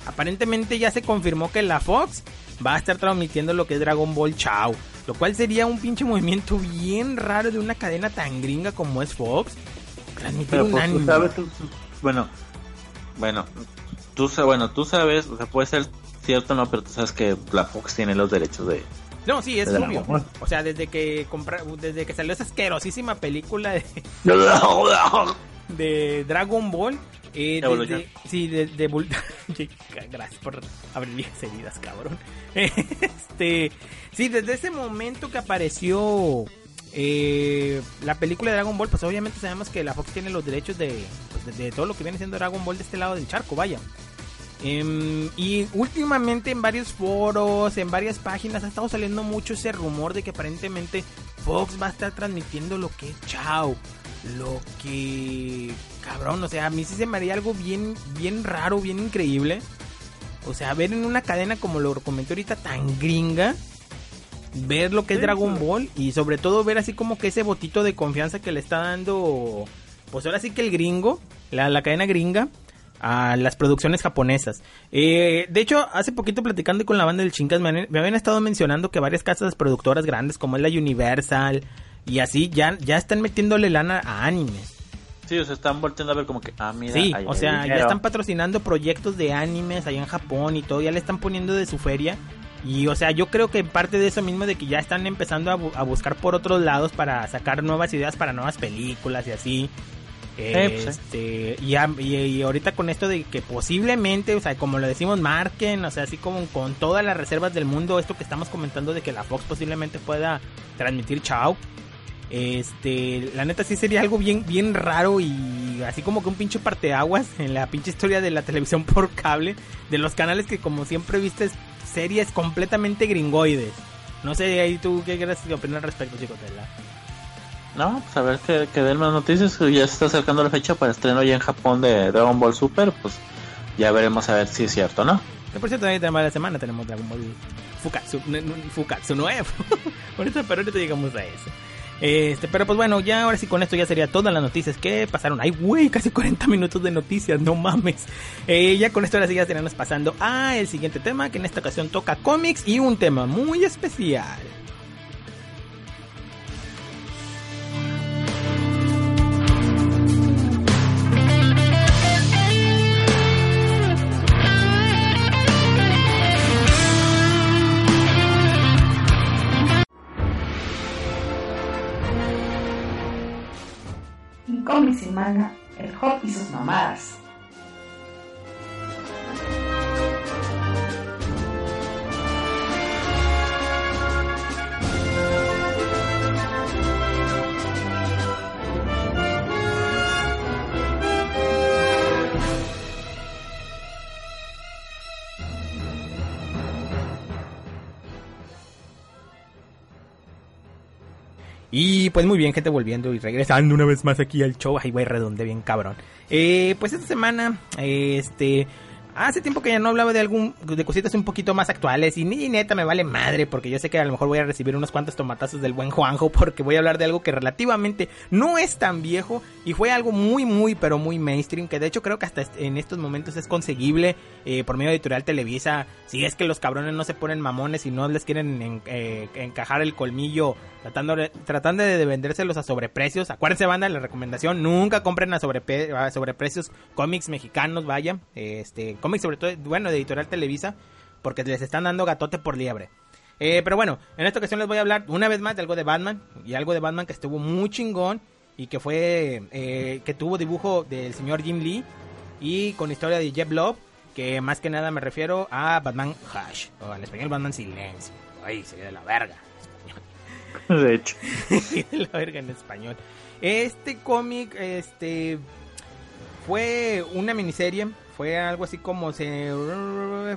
Aparentemente ya se confirmó que la Fox va a estar transmitiendo lo que es Dragon Ball Chao. Lo cual sería un pinche movimiento bien raro de una cadena tan gringa como es Fox. Transmitir Pero un pues, tú sabes, tú- bueno, bueno, tú sabes, bueno, tú sabes, o sea, puede ser cierto no, pero tú sabes que la Fox tiene los derechos de... No, sí, es obvio. O sea, desde que compra, desde que salió esa asquerosísima película de, de Dragon Ball. Eh, desde- sí, de, de [LAUGHS] Gracias por abrir viejas heridas, cabrón. [LAUGHS] Este, sí, desde ese momento que apareció eh, la película de Dragon Ball, pues obviamente sabemos que la Fox tiene los derechos de, pues, de, de todo lo que viene siendo Dragon Ball de este lado del charco, vaya. Em, y últimamente en varios foros, en varias páginas, ha estado saliendo mucho ese rumor de que aparentemente Fox va a estar transmitiendo lo que es Chao. Lo que... Cabrón, o sea, a mí sí se me haría algo bien, bien raro, bien increíble. O sea, ver en una cadena como lo comenté ahorita tan gringa. Ver lo que es Dragon. Ball y sobre todo ver así como que ese botito de confianza que le está dando... Pues ahora sí que el gringo, la, la cadena gringa, a las producciones japonesas. Eh, de hecho, hace poquito platicando con la banda del Chinkas, me, me habían estado mencionando que varias casas productoras grandes, como es la Universal y así, ya, ya están metiéndole lana a animes. Sí, o sea, están volteando a ver como que, ah, mira, Sí, o sea, ya están patrocinando proyectos de animes allá en Japón y todo, ya le están poniendo de su feria. Y, o sea, yo creo que parte de eso mismo de que ya están empezando a, bu- a buscar por otros lados para sacar nuevas ideas para nuevas películas y así. Pues, sí. Este, y, ahorita con esto de que posiblemente, o sea, como lo decimos, marquen, o sea, así como con todas las reservas del mundo, esto que estamos comentando de que la Fox posiblemente pueda transmitir Chao. Este, la neta sí sería algo bien, bien raro y así como que un pinche parteaguas en la pinche historia de la televisión por cable, de los canales que como siempre viste series completamente gringoides. No sé, ahí tú qué quieres opinar al respecto, chico Tela. No, pues a ver que, den más noticias. Ya se está acercando la fecha para estreno ya en Japón de Dragon Ball Super. Pues ya veremos a ver si es cierto, ¿no? Que por cierto, ahí también la semana tenemos Dragon Ball Fukatsu, Fukatsu nuevo. [LAUGHS] ahorita, pero ahorita llegamos a eso. Este, pero pues bueno, ya ahora sí con esto ya sería todas las noticias que pasaron. Ay, güey, casi 40 minutos de noticias, no mames. Eh, ya con esto ahora sí ya estaríamos pasando a el siguiente tema, que en esta ocasión toca cómics y un tema muy especial. Cómics y manga, el hop y sus mamadas. Y pues muy bien, gente, volviendo y regresando una vez más aquí al show. Ay, güey, redonde bien cabrón. Eh, pues esta semana, este, Hace tiempo que ya no hablaba de algún de cositas un poquito más actuales y ni neta me vale madre porque yo sé que a lo mejor voy a recibir unos cuantos tomatazos del buen Juanjo [LAUGHS] porque voy a hablar de algo que relativamente no es tan viejo y fue algo muy muy pero muy mainstream que de hecho creo que hasta en estos momentos es conseguible eh, por medio de editorial Televisa si es que los cabrones no se ponen mamones y no les quieren eh, encajar el colmillo tratando de, tratando de vendérselos a sobreprecios acuérdense banda la recomendación nunca compren a, sobreprecios cómics mexicanos vaya este sobre todo, bueno, de Editorial Televisa, porque les están dando gatote por liebre. Eh, pero bueno, en esta ocasión les voy a hablar una vez más de algo de Batman, y algo de Batman que estuvo muy chingón, y que fue, eh, que tuvo dibujo del señor Jim Lee, y con historia de Jeff Love, que más que nada me refiero a Batman Hush, o al español Batman Silencio. Ay, sería de la verga. [LAUGHS] De hecho. [LAUGHS] la verga en español. Este cómic, este, fue una miniserie fue algo así como se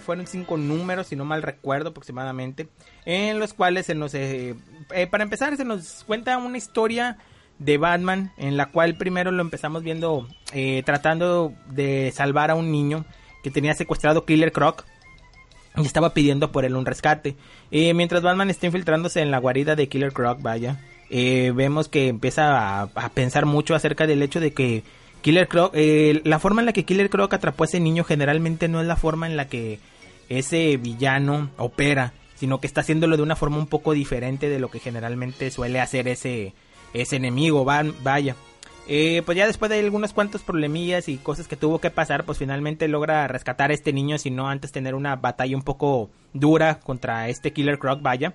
fueron cinco números si no mal recuerdo aproximadamente en los cuales se nos eh, eh, para empezar se nos cuenta una historia de Batman en la cual primero lo empezamos viendo eh, tratando de salvar a un niño que tenía secuestrado Killer Croc y estaba pidiendo por él un rescate mientras Batman está infiltrándose en la guarida de Killer Croc vaya vemos que empieza a pensar mucho acerca del hecho de que Killer Croc, eh, la forma en la que Killer Croc atrapó a ese niño generalmente no es la forma en la que ese villano opera, sino que está haciéndolo de una forma un poco diferente de lo que generalmente suele hacer ese, ese enemigo, vaya. Eh, pues ya después de algunos cuantos problemillas y cosas que tuvo que pasar, pues finalmente logra rescatar a este niño, si no antes tener una batalla un poco dura contra este Killer Croc, vaya.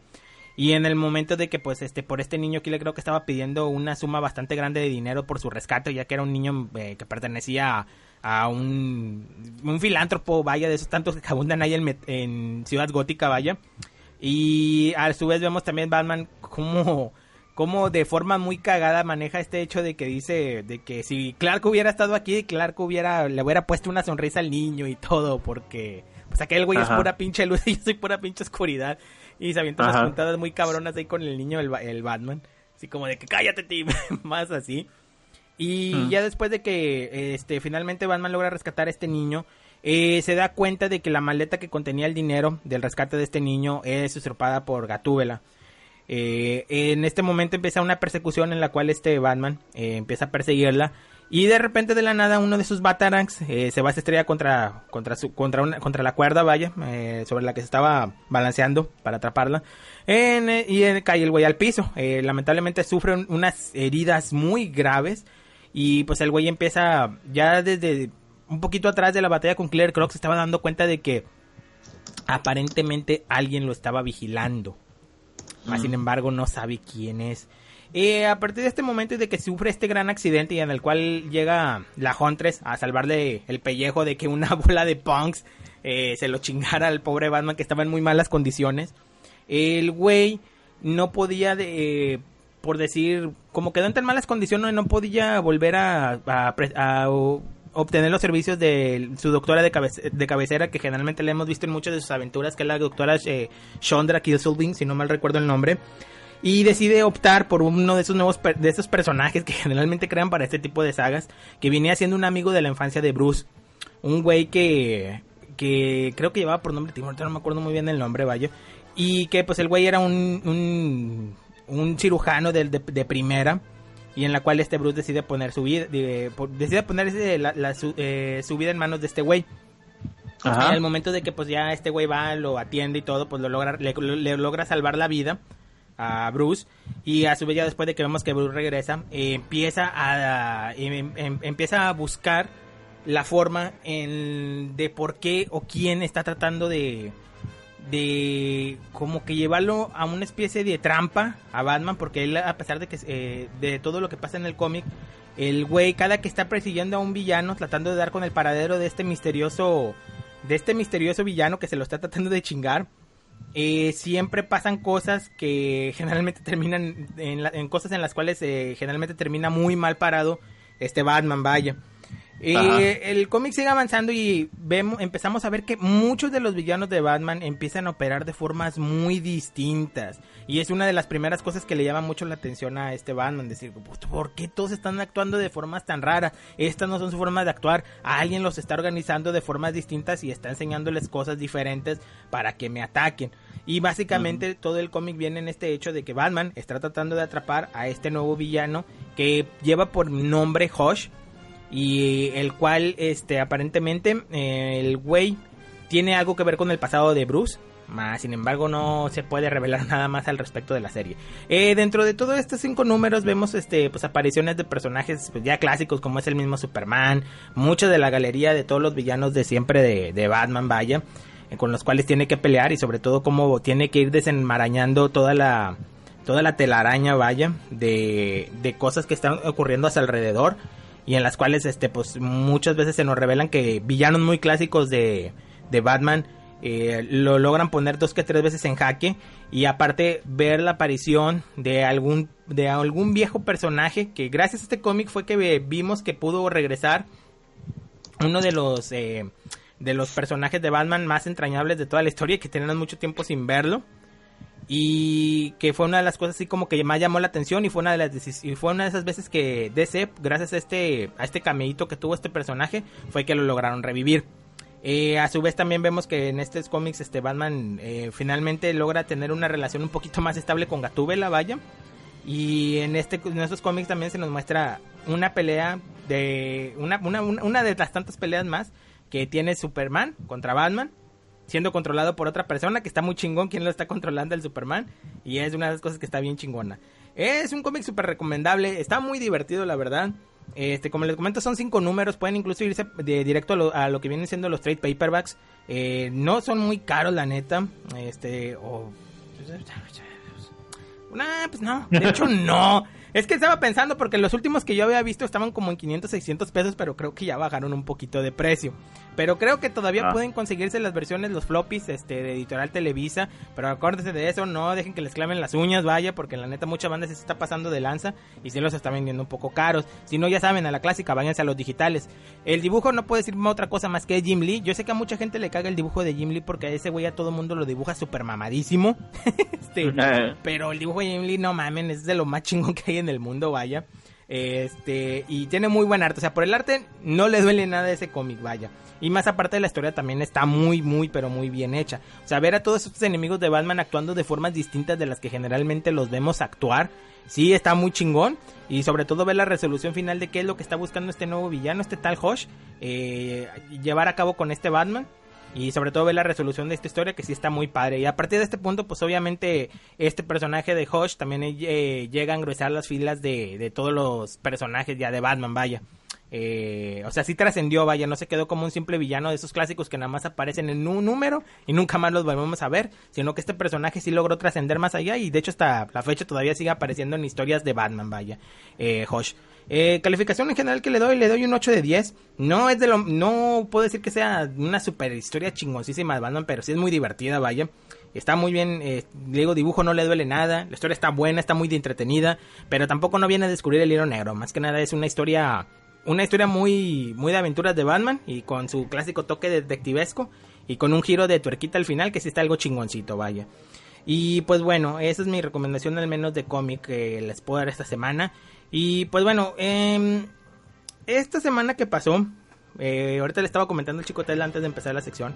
Y en el momento de que, pues, este, por este niño creo que estaba pidiendo una suma bastante grande de dinero por su rescate, ya que era un niño eh, que pertenecía a, un, un, filántropo, vaya, de esos tantos que abundan ahí en, en, Ciudad Gótica, vaya. Y a su vez vemos también Batman como, como de forma muy cagada maneja este hecho de que dice de que si Clark hubiera estado aquí, Clark hubiera, le hubiera puesto una sonrisa al niño y todo, porque pues aquel güey es pura pinche luz [LAUGHS] y yo soy pura pinche oscuridad. Y se avientan unas puntadas muy cabronas ahí con el niño, el, Batman. Así como de que cállate, Tim. [LAUGHS] Más así. Y ya después de que este finalmente Batman logra rescatar a este niño, eh, se da cuenta de que la maleta que contenía el dinero del rescate de este niño es usurpada por Gatúbela. Eh, en este momento empieza una persecución en la cual este Batman eh, empieza a perseguirla y de repente de la nada uno de sus Batarangs eh, se va a estrellar contra contra su, contra una, contra la cuerda, vaya, sobre la que se estaba balanceando para atraparla. En, y cae el güey al piso. lamentablemente sufre unas heridas muy graves y pues el güey empieza ya desde un poquito atrás de la batalla con Claire Croc se estaba dando cuenta de que aparentemente alguien lo estaba vigilando. Sin embargo no sabe quién es. Eh, a partir de este momento y de que sufre este gran accidente y en el cual llega la Huntress a salvarle el pellejo de que una [LAUGHS] bola de punks eh, se lo chingara al pobre Batman que estaba en muy malas condiciones, el güey no podía, de, por decir, como quedó en tan malas condiciones, no podía volver a, obtener los servicios de su doctora de, de, cabecera, que generalmente le hemos visto en muchas de sus aventuras, que es la doctora eh, Chandra si no mal recuerdo el nombre y decide optar por uno de esos nuevos de personajes que [LAUGHS] generalmente crean para este tipo de sagas, que venía siendo un amigo de la infancia de Bruce, un güey que que creo que llevaba por nombre Timor, no me acuerdo muy bien el nombre, vaya, y que pues el güey era un, un, cirujano de, de, primera y en la cual este Bruce decide poner su vida, decide poner la, eh, su, vida en manos de este güey. En el momento de que pues ya este güey va, lo atiende y todo, pues lo logra, le logra salvar la vida a Bruce y a su vez ya después de que vemos que Bruce regresa empieza a em, em, empieza a buscar la forma en, de por qué o quién está tratando de de como que llevarlo a una especie de trampa a Batman porque él a pesar de que eh, de todo lo que pasa en el cómic el güey cada que está persiguiendo a un villano tratando de dar con el paradero de este misterioso de este misterioso villano que se lo está tratando de chingar eh, siempre pasan cosas que [LAUGHS] generalmente terminan en, cosas en las cuales eh, generalmente termina muy mal parado este Batman, vaya. Eh, el cómic sigue avanzando y vemos, empezamos a ver que muchos de los villanos de Batman empiezan a operar de formas muy distintas. Y es una de las primeras cosas que le llama mucho la atención a este Batman. Decir, pues, ¿por qué todos están actuando de formas tan raras? Estas no son su forma de actuar. Alguien los está organizando de formas distintas y está enseñándoles cosas diferentes para que me ataquen. Y básicamente todo el cómic viene en este hecho de que Batman está tratando de atrapar a este nuevo villano que lleva por nombre Hush y el cual este aparentemente eh, el güey tiene algo que ver con el pasado de Bruce sin embargo no se puede revelar [LAUGHS] nada más al respecto de la serie. Eh, dentro de todos estos cinco números vemos este pues apariciones de personajes pues, ya clásicos como es el mismo Superman mucha de la galería de todos los villanos de siempre de, Batman vaya eh, con los cuales tiene que pelear y sobre todo cómo tiene que ir desenmarañando toda la toda la telaraña vaya de, de cosas que están ocurriendo a su alrededor y en las cuales este pues muchas veces se nos revelan que villanos muy clásicos de, de Batman eh, lo logran poner dos que tres veces en jaque y aparte ver la aparición de algún de algún viejo personaje que gracias a este cómic fue que vimos que pudo regresar uno de los eh, de los personajes de Batman más entrañables de toda la historia que tenían mucho tiempo sin verlo y que fue una de las cosas así como que más llamó la atención y fue una de las y fue una de esas veces que DC gracias a este a este cameíto que tuvo este personaje fue que lo lograron revivir. Eh, a su vez también vemos que en estos cómics este Batman eh, finalmente logra tener una relación un poquito más estable con Gatúbela vaya. Y en este en estos cómics también se nos muestra una pelea de una, una, una de las tantas peleas más que tiene Superman contra Batman siendo controlado por otra persona que está muy chingón quien lo está controlando el Superman y es una de las cosas que está bien chingona. Es un cómic súper recomendable, está muy divertido la verdad. Este, como les comento, son cinco números, pueden incluso irse de directo a lo, que vienen siendo los trade paperbacks. Eh, no son muy caros, la neta. Este, o... pues no, de hecho [LAUGHS] no. Es que estaba pensando porque los últimos que yo había visto estaban como en 500, 600 pesos, pero creo que ya bajaron un poquito de precio. Pero creo que todavía ah. pueden conseguirse las versiones, los floppies este, de Editorial Televisa. Pero acuérdense de eso, no dejen que les claven las uñas, vaya, porque la neta mucha banda se está pasando de lanza y se los está vendiendo un poco caros. Si no, ya saben, a la clásica, váyanse a los digitales. El dibujo no puede decir otra cosa más que Jim Lee. Yo sé que a mucha gente le caga el dibujo de Jim Lee porque a ese güey a todo mundo lo dibuja súper mamadísimo. [LAUGHS] este, [LAUGHS] pero el dibujo de Jim Lee, no mamen, es de lo más chingón que hay en el mundo, vaya. Este, y tiene muy buen arte. O sea, por el arte no le duele nada ese cómic, vaya. Y más aparte de la historia también está muy, muy, pero muy bien hecha. O sea, ver a todos estos enemigos de Batman actuando de formas distintas de las que generalmente los vemos actuar. Sí, está muy chingón. Y sobre todo ver la resolución final de qué es lo que está buscando este nuevo villano, este tal Hosh. Eh, llevar a cabo con este Batman. Y sobre todo ver la resolución de esta historia que sí está muy padre. Y a partir de este punto, pues obviamente este personaje de Hosh también eh, llega a engrosar las filas de, de todos los personajes ya de Batman, vaya. Eh, o sea, sí trascendió, vaya, no se quedó como un simple villano de esos clásicos que nada más aparecen en un número y nunca más los volvemos a ver, sino que este personaje sí logró trascender más allá y de hecho hasta la fecha todavía sigue apareciendo en historias de Batman, vaya, eh, Hosh. Eh, calificación en general que le doy, le doy un 8 de 10. No es de lo, no puedo decir que sea una super historia chingoncísima de Batman, pero sí es muy divertida, vaya. Está muy bien, eh, digo, dibujo no le duele nada, la historia está buena, está muy entretenida, pero tampoco no viene a descubrir el hilo negro, más que nada es una historia una historia muy, muy de aventuras de Batman y con su clásico toque detectivesco y con un giro de tuerquita al final que sí está algo chingoncito, vaya. Y pues bueno, esa es mi recomendación al menos de cómic que les puedo dar esta semana. Y pues bueno, em, esta semana que pasó, eh, ahorita le estaba comentando al chico Tel antes de empezar la sección.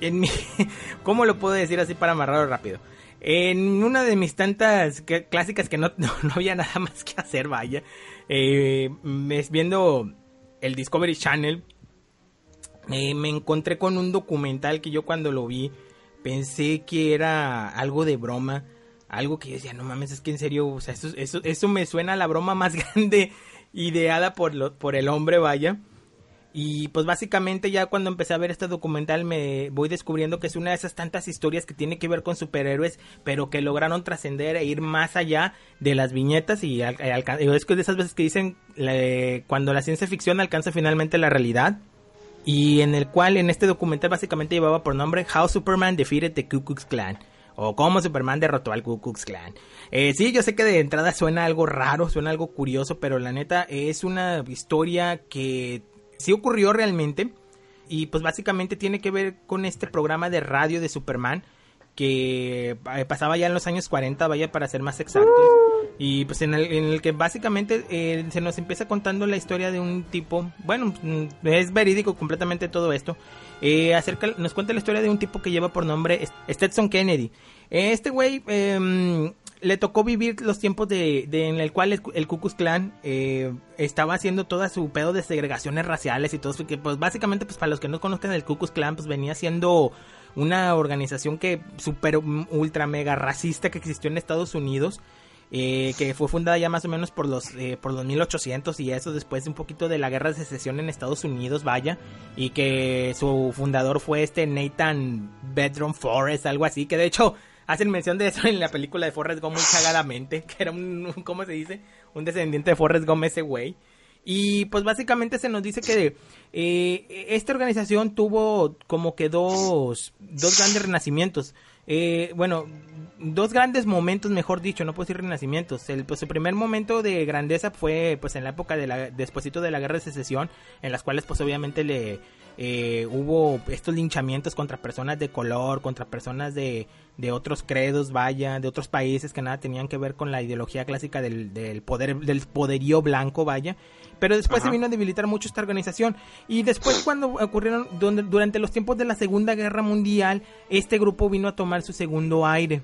En mi, [LAUGHS] ¿Cómo lo puedo decir así para amarrarlo rápido? En una de mis tantas clásicas que no, [LAUGHS] no, había nada más que hacer, vaya. Eh, viendo el Discovery Channel, eh, me encontré con un documental que yo cuando lo vi pensé que era algo de broma. Algo que yo decía, no mames, es que en serio, o sea, eso, eso, eso me suena a la broma más [LAUGHS] grande ideada por, lo, por el hombre, vaya. Y pues básicamente ya cuando empecé a ver este documental me voy descubriendo que es una de esas tantas historias que tiene que ver con superhéroes, pero que lograron trascender e ir más allá de las viñetas y es de esas veces que dicen cuando la ciencia ficción alcanza finalmente la realidad. Y en el cual en este documental básicamente llevaba por nombre How Superman Defeated the Ku Klux Klan o cómo Superman derrotó al Ku Klux Klan. Eh, sí, yo sé que de entrada suena algo raro, suena algo curioso, pero la neta es una historia que Sí ocurrió realmente y pues básicamente tiene que ver con este programa de radio de Superman que eh, pasaba ya en los años 40, vaya para ser más exactos, y pues en el, en el que básicamente eh, se nos empieza contando la historia de un tipo, bueno, mm, es verídico completamente todo esto, eh, acerca, nos cuenta la historia de un tipo que lleva por nombre Stetson Kennedy. Este güey em, le tocó vivir los tiempos de, en el cual el, el Ku Klux Klan estaba haciendo toda su pedo de segregaciones raciales y todo eso, pues básicamente pues para los que no conozcan el Ku Klux Klan pues venía siendo una organización que super ultra mega racista que existió en Estados Unidos. Eh, que fue fundada ya más o menos por los eh, por los 1800 y eso después de un poquito de la guerra de secesión en Estados Unidos, vaya, y que su fundador fue este Nathan Bedroom Forrest, algo así, que de hecho hacen mención de eso [LAUGHS] en la película de Forrest Gump muy cagadamente, [LAUGHS] que era un, ¿cómo se dice? Un descendiente de Forrest Gump ese güey. Y pues básicamente se nos dice que eh, esta organización tuvo como que dos, dos grandes renacimientos. Eh, bueno, dos grandes momentos, mejor dicho, no puedo decir renacimientos. El, pues, el primer momento de grandeza fue pues en la época de la, despuésito de la guerra de secesión, en las cuales pues obviamente le eh, hubo estos linchamientos contra personas de color, contra personas de, de otros credos, vaya, de otros países que nada tenían que ver con la ideología clásica del, del poder, del poderío blanco, vaya. Pero después se vino a debilitar mucho esta organización. Y después cuando ocurrieron, durante los tiempos de la Segunda Guerra Mundial, este grupo vino a tomar su segundo aire.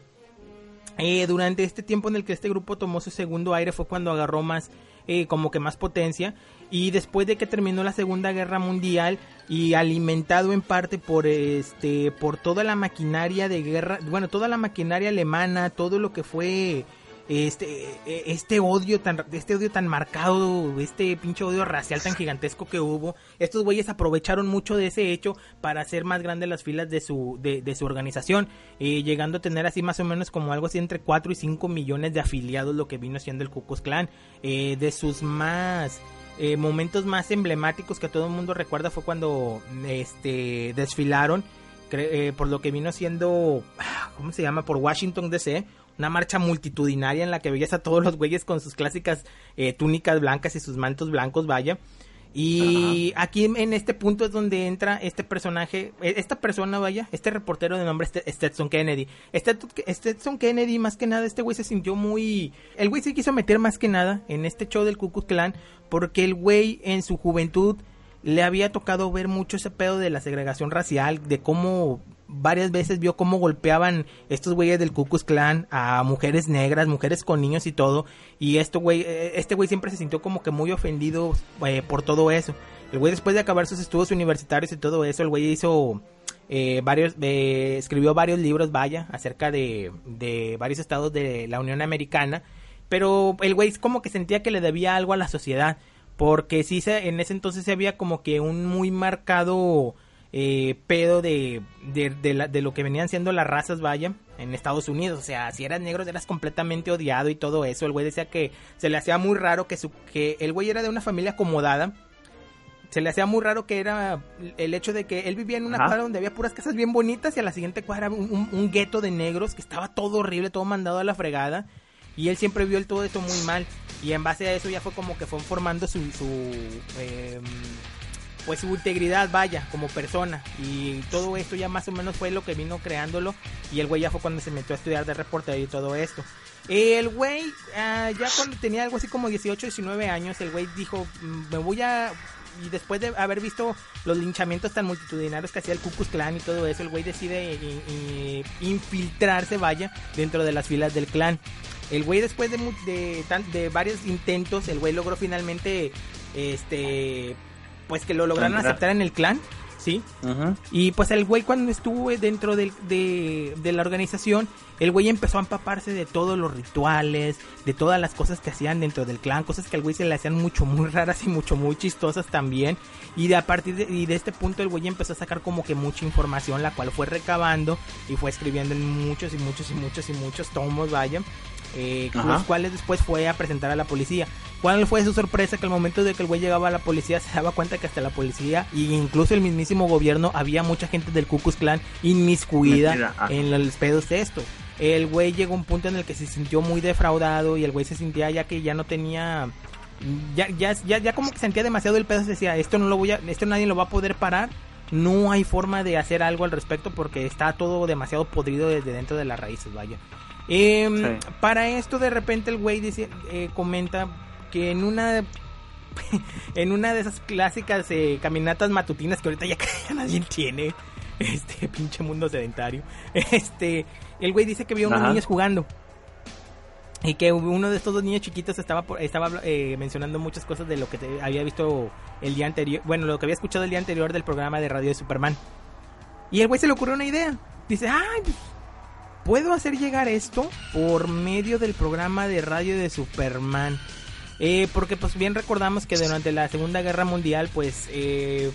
Eh, durante este tiempo en el que este grupo tomó su segundo aire fue cuando agarró más, eh, como que más potencia. Y después de que terminó la Segunda Guerra Mundial y alimentado en parte por este, por toda la maquinaria de guerra, bueno, toda la maquinaria alemana, todo lo que fue este este odio tan este odio tan marcado este pinche odio racial tan gigantesco que hubo estos güeyes aprovecharon mucho de ese hecho para hacer más grandes las filas de su de, su organización eh, llegando a tener así más o menos como algo así entre 4 y 5 millones de afiliados lo que vino siendo el Ku Klux Klan eh, de sus más eh, momentos más emblemáticos que todo el mundo recuerda fue cuando este desfilaron por lo que vino siendo [SIGHS] ¿cómo se llama? por Washington DC una marcha multitudinaria en la que veías a todos los güeyes con sus clásicas eh, túnicas blancas y sus mantos blancos, vaya. Y aquí en este punto es donde entra este personaje, e, esta persona, vaya, este reportero de nombre Stetson Kennedy. Stetson Kennedy, más que nada, este güey se sintió muy... El güey se quiso meter más que nada en este show del Ku Klux Klan porque el güey en su juventud le había tocado ver mucho ese pedo de la segregación racial, de cómo varias veces vio cómo golpeaban estos güeyes del Ku Klux Klan a mujeres negras, mujeres con niños y todo. Y esto güey, eh, este güey siempre se sintió como que muy ofendido eh, por todo eso. El güey después de acabar sus estudios universitarios y todo eso, el güey hizo eh, varios, escribió varios libros, vaya, acerca de, de varios estados de la Unión Americana. Pero el güey como que sentía que le debía algo a la sociedad. Porque sí, se, en ese entonces se había como que un muy marcado eh, pedo de, de, lo que venían siendo las razas, vaya, en Estados Unidos. O sea, si eras negro eras completamente odiado y todo eso. El güey decía que se le hacía muy raro que, su, que el güey era de una familia acomodada. Se le hacía muy raro que era el hecho de que él vivía en una cuadra donde había puras casas bien bonitas y a la siguiente cuadra un, un, gueto de negros que estaba todo horrible, todo mandado a la fregada. Y él siempre vio todo esto muy mal. Y en base a eso ya fue como que fue formando su, su em, pues su integridad vaya como persona y todo esto ya más o menos fue lo que vino creándolo y el güey ya fue cuando se metió a estudiar de reportero y todo esto. El güey ah, ya cuando tenía algo así como 18, 19 años, el güey dijo, mm, me voy a y después de haber visto los linchamientos tan multitudinarios que hacía el Ku Klux Klan y todo eso, el güey decide infiltrarse, vaya, dentro de las filas del clan. El güey después de, de, de varios intentos, el güey logró finalmente, este, pues que lo lograron aceptar en el clan, ¿sí? Y pues el güey cuando estuvo dentro de, de, la organización, el güey empezó a empaparse de todos los rituales, de todas las cosas que hacían dentro del clan, cosas que al güey se le hacían mucho muy raras y mucho muy chistosas también. Y de a partir de, y de este punto el güey empezó a sacar como que mucha información, la cual fue recabando y fue escribiendo en muchos y muchos y muchos y muchos tomos, vaya. Eh, los cuales después fue a presentar a la policía. ¿Cuál fue su sorpresa? Que al momento de que el güey llegaba a la policía se daba cuenta que hasta la policía e incluso el mismísimo gobierno había mucha gente del Ku Klux Klan inmiscuida en los pedos de esto. El güey llegó a un punto en el que se sintió muy defraudado y el güey se sentía ya que ya no tenía ya, ya, ya, ya como que sentía demasiado el peso, decía, esto no lo voy a, esto nadie lo va a poder parar, no hay forma de hacer algo al respecto porque está todo demasiado podrido desde dentro de las raíces, vaya. Em, para esto de repente el güey dice, eh, comenta que en una [LAUGHS] en una de esas clásicas eh, caminatas matutinas que ahorita ya, [LAUGHS] nadie tiene, este pinche mundo sedentario, [LAUGHS] este, el güey dice que vio unos niños jugando y que uno de estos dos niños chiquitos estaba estaba eh, mencionando muchas cosas de lo que había visto el día anterior, bueno, lo que había escuchado el día anterior del programa de radio de Superman. Y el güey se le ocurrió una idea. Dice, ay, puedo hacer llegar esto por medio del programa de radio de Superman. Eh, porque pues bien recordamos que durante la Segunda Guerra Mundial, pues eh,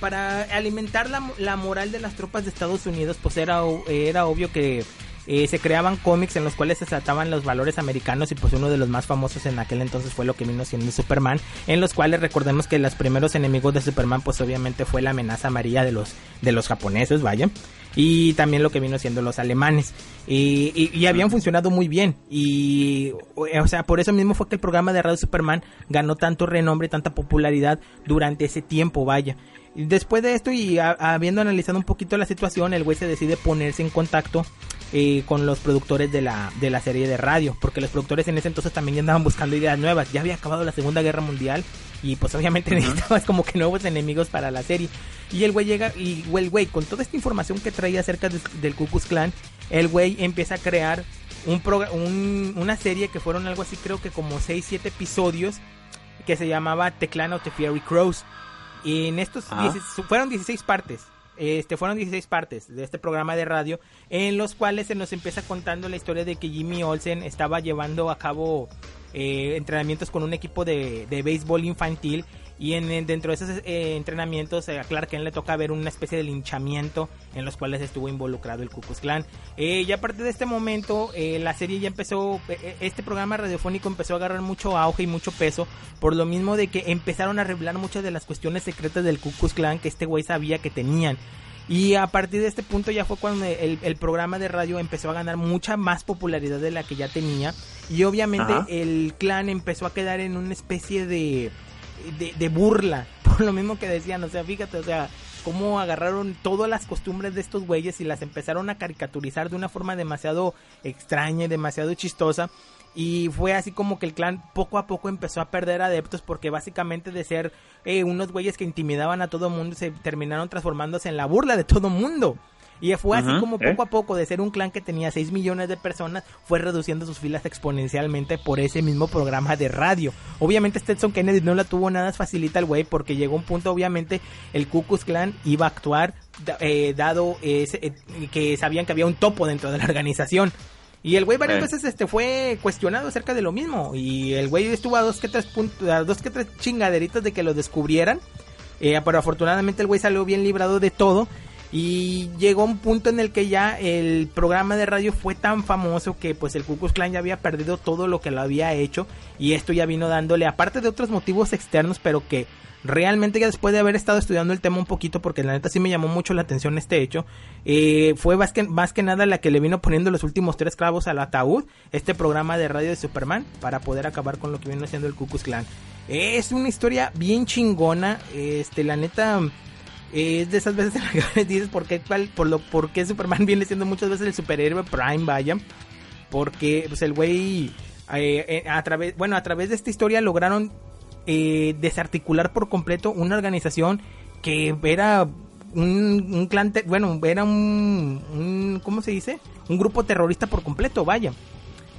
para alimentar la, moral de las tropas de Estados Unidos, pues era, era obvio que eh, se creaban cómics en los cuales se trataban los valores americanos y pues uno de los más famosos en aquel entonces fue lo que vino siendo Superman, en los cuales recordemos que los primeros enemigos de Superman pues obviamente fue la amenaza amarilla de los, de los japoneses, vaya y también lo que vino siendo los alemanes. Y, y, habían funcionado muy bien. Y, o sea, por eso mismo fue que el programa de Radio Superman ganó tanto renombre y tanta popularidad durante ese tiempo, vaya. Después de esto y habiendo analizado un poquito la situación, el güey se decide ponerse en contacto eh, con los productores de la, de la serie de radio, porque los productores en ese entonces también andaban buscando ideas nuevas. Ya había acabado la Segunda Guerra Mundial y pues obviamente [LAUGHS] necesitabas como que nuevos enemigos para la serie. Y el güey llega y el güey con toda esta información que traía acerca del Ku Klux Klan, el güey empieza a crear un, un una serie que fueron algo así creo que como 6, 7 episodios que se llamaba The Clan of the Fiery Crows y en estos ah. fueron 16 partes. Este, fueron 16 partes de este programa de radio en los cuales se nos empieza contando la historia de que Jimmy Olsen estaba llevando a cabo eh, entrenamientos con un equipo de, de béisbol infantil y en, dentro de esos eh, entrenamientos a Clark Kent le toca ver una especie de linchamiento en los cuales estuvo involucrado el Ku Klux Klan. Eh, y a partir de este momento eh, la serie ya empezó, este programa radiofónico empezó a agarrar mucho auge y mucho peso por lo mismo de que empezaron a revelar muchas de las cuestiones secretas del Ku Klux Klan que este güey sabía que tenían. Y a partir de este punto ya fue cuando el, programa de radio empezó a ganar mucha más popularidad de la que ya tenía. Y obviamente el clan empezó a quedar en una especie de de, burla, [LAUGHS] por lo mismo que decían, o sea, fíjate, o sea, cómo agarraron todas las costumbres de estos güeyes y las empezaron a caricaturizar de una forma demasiado extraña y demasiado chistosa. Y fue así como que el clan poco a poco empezó a perder adeptos porque básicamente de ser eh, unos güeyes que intimidaban a todo mundo se terminaron transformándose en la burla de todo mundo. Y fue así como poco a poco, de ser un clan que tenía 6 millones de personas, fue reduciendo sus filas exponencialmente por ese mismo programa de radio. Obviamente Stetson Kennedy no la tuvo nada facilita el güey, porque llegó un punto, obviamente, el Ku Klux Klan iba a actuar, eh, dado ese, eh, que sabían que había un topo dentro de la organización. Y el güey varias veces este, fue cuestionado acerca de lo mismo. Y el güey estuvo a dos que tres, puntos, a dos que tres chingaderitas de que lo descubrieran. Eh, pero afortunadamente el güey salió bien librado de todo. Y llegó un punto en el que ya el programa de radio fue tan famoso que pues el Ku Klan ya había perdido todo lo que lo había hecho y esto ya vino dándole, aparte de otros motivos externos, pero que realmente ya después de haber estado estudiando el tema un poquito, porque la neta sí me llamó mucho la atención este hecho, eh, fue más que, más que nada la que le vino poniendo los últimos tres clavos al ataúd, este programa de radio de Superman, para poder acabar con lo que vino haciendo el Ku Klan. Es una historia bien chingona, este, la neta es de esas veces en las que [LAUGHS] dices por qué, por, lo, por qué Superman viene siendo muchas veces el superhéroe Prime, vaya. Porque pues el güey eh, eh, a través, bueno, a través de esta historia lograron eh, desarticular por completo una organización que era un, un clan, bueno, era un, un, ¿cómo se dice? Un grupo terrorista por completo, vaya,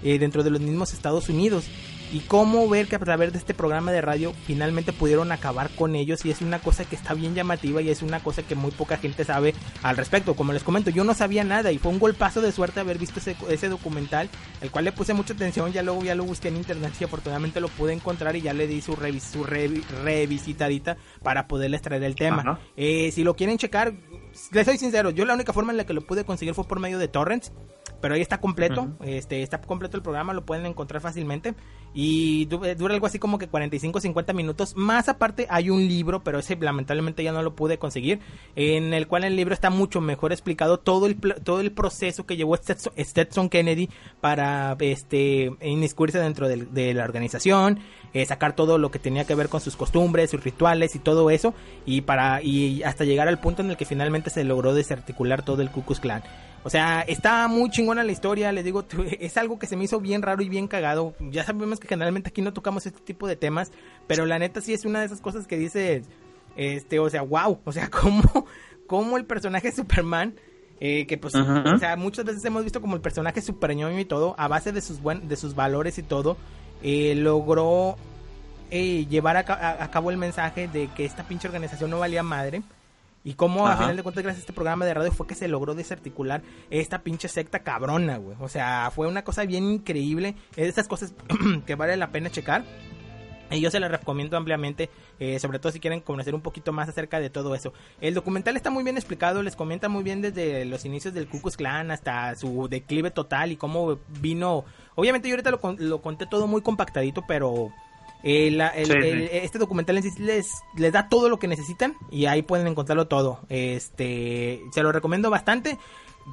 dentro de los mismos Estados Unidos y cómo ver que a través de este programa de radio finalmente pudieron acabar con ellos y es una cosa que está bien llamativa y es una cosa que muy poca gente sabe al respecto. Como les comento, yo no sabía nada y fue un golpazo de suerte haber visto ese, ese documental, el cual le puse mucha atención, ya luego ya lo busqué en internet y afortunadamente lo pude encontrar y ya le di su, su revisitadita para poderles traer el tema. Eh, si lo quieren checar, les soy sincero, yo la única forma en la que lo pude conseguir fue por medio de torrents pero ahí está completo, este está completo el programa, lo pueden encontrar fácilmente. Y dura algo así como que 45 50 minutos. Más aparte hay un libro, pero ese lamentablemente ya no lo pude conseguir, en el cual el libro está mucho mejor explicado. Todo el todo el proceso que llevó Stetson, Kennedy para este inmiscuirse dentro de, la organización, eh, sacar todo lo que tenía que ver con sus costumbres, sus rituales y todo eso, y para y hasta llegar al punto en el que finalmente se logró desarticular todo el Ku Klux Klan. O sea, está muy chingona la historia, les digo, [LAUGHS] es algo que se me hizo bien raro y bien cagado. Ya sabemos que generalmente aquí no tocamos este tipo de temas, pero la neta sí es una de esas cosas que dice, este, o sea, wow, o sea, [LAUGHS] cómo, cómo el personaje de Superman eh, que pues, o sea, muchas veces hemos visto como el personaje super ñoño y todo, a base de sus, buen, de sus valores y todo, eh, logró eh, llevar a, cabo el mensaje de que esta pinche organización no valía madre. Y cómo, a final de cuentas, gracias a este programa de radio, fue que se logró desarticular esta pinche secta cabrona, güey. O sea, fue una cosa bien increíble. Es de esas cosas [CLEARS THROAT] que vale la pena checar. Y yo se la recomiendo ampliamente, eh, sobre todo si quieren conocer un poquito más acerca de todo eso. El documental está muy bien explicado, les comenta muy bien desde los inicios del Ku Klux Klan hasta su declive total y cómo vino. Obviamente yo ahorita lo, lo conté todo muy compactadito, pero eh, este documental en sí les, les da todo lo que necesitan y ahí pueden encontrarlo todo. Este, se lo recomiendo bastante.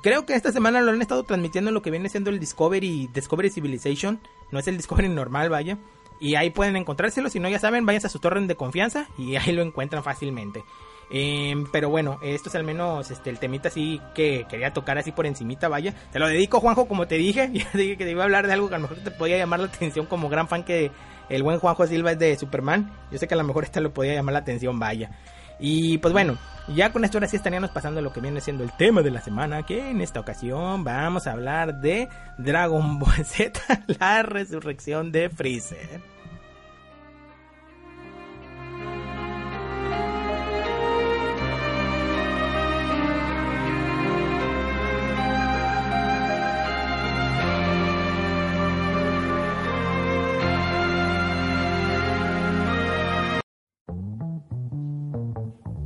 Creo que esta semana lo han estado transmitiendo en lo que viene siendo el Discovery, Discovery Civilization. No es el Discovery normal, vaya. Y ahí pueden encontrárselo. Si no, ya saben, váyanse a su torre de confianza y [LAUGHS] ahí lo encuentran fácilmente. Em, pero bueno, esto es al menos este, el temita así que quería tocar así por encimita, vaya. Te lo dedico, Juanjo, como te dije. [LAUGHS] Ya dije que te iba a hablar de algo que a lo mejor te podía llamar la atención como gran fan que el buen Juanjo Silva es de Superman. Yo sé que a lo mejor esta lo podía llamar la atención, vaya. Y pues bueno, ya con esto ahora sí estaríamos pasando lo que viene siendo el tema de la semana, que en esta ocasión vamos a hablar de Dragon Ball [LAUGHS] Z, la resurrección de Freezer.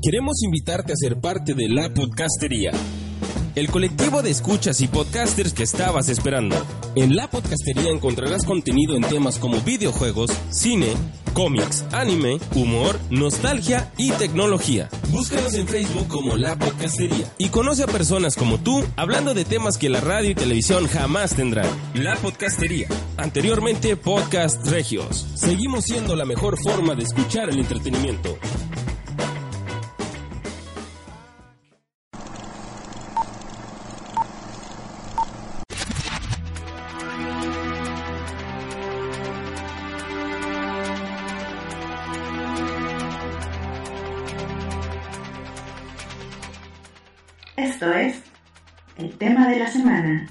Queremos invitarte a ser parte de la podcastería. El colectivo de escuchas y podcasters que estabas esperando. En la podcastería encontrarás contenido en temas como videojuegos, cine, cómics, anime, humor, nostalgia y tecnología. Búscanos en Facebook como La Podcastería y conoce a personas como tú hablando de temas que la radio y televisión jamás tendrán. La Podcastería. Anteriormente Podcast Regios. Seguimos siendo la mejor forma de escuchar el entretenimiento. Tema de la semana.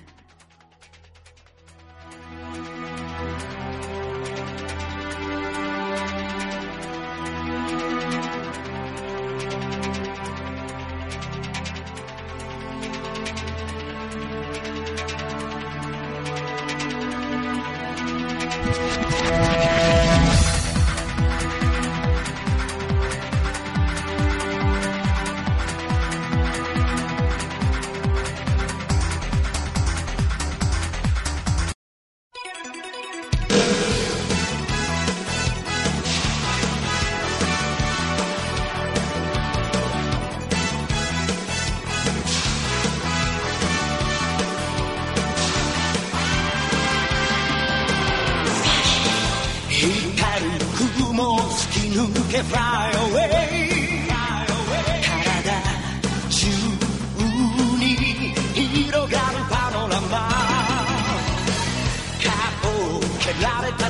can fly away 体中に広がるパノラマかっぽけられた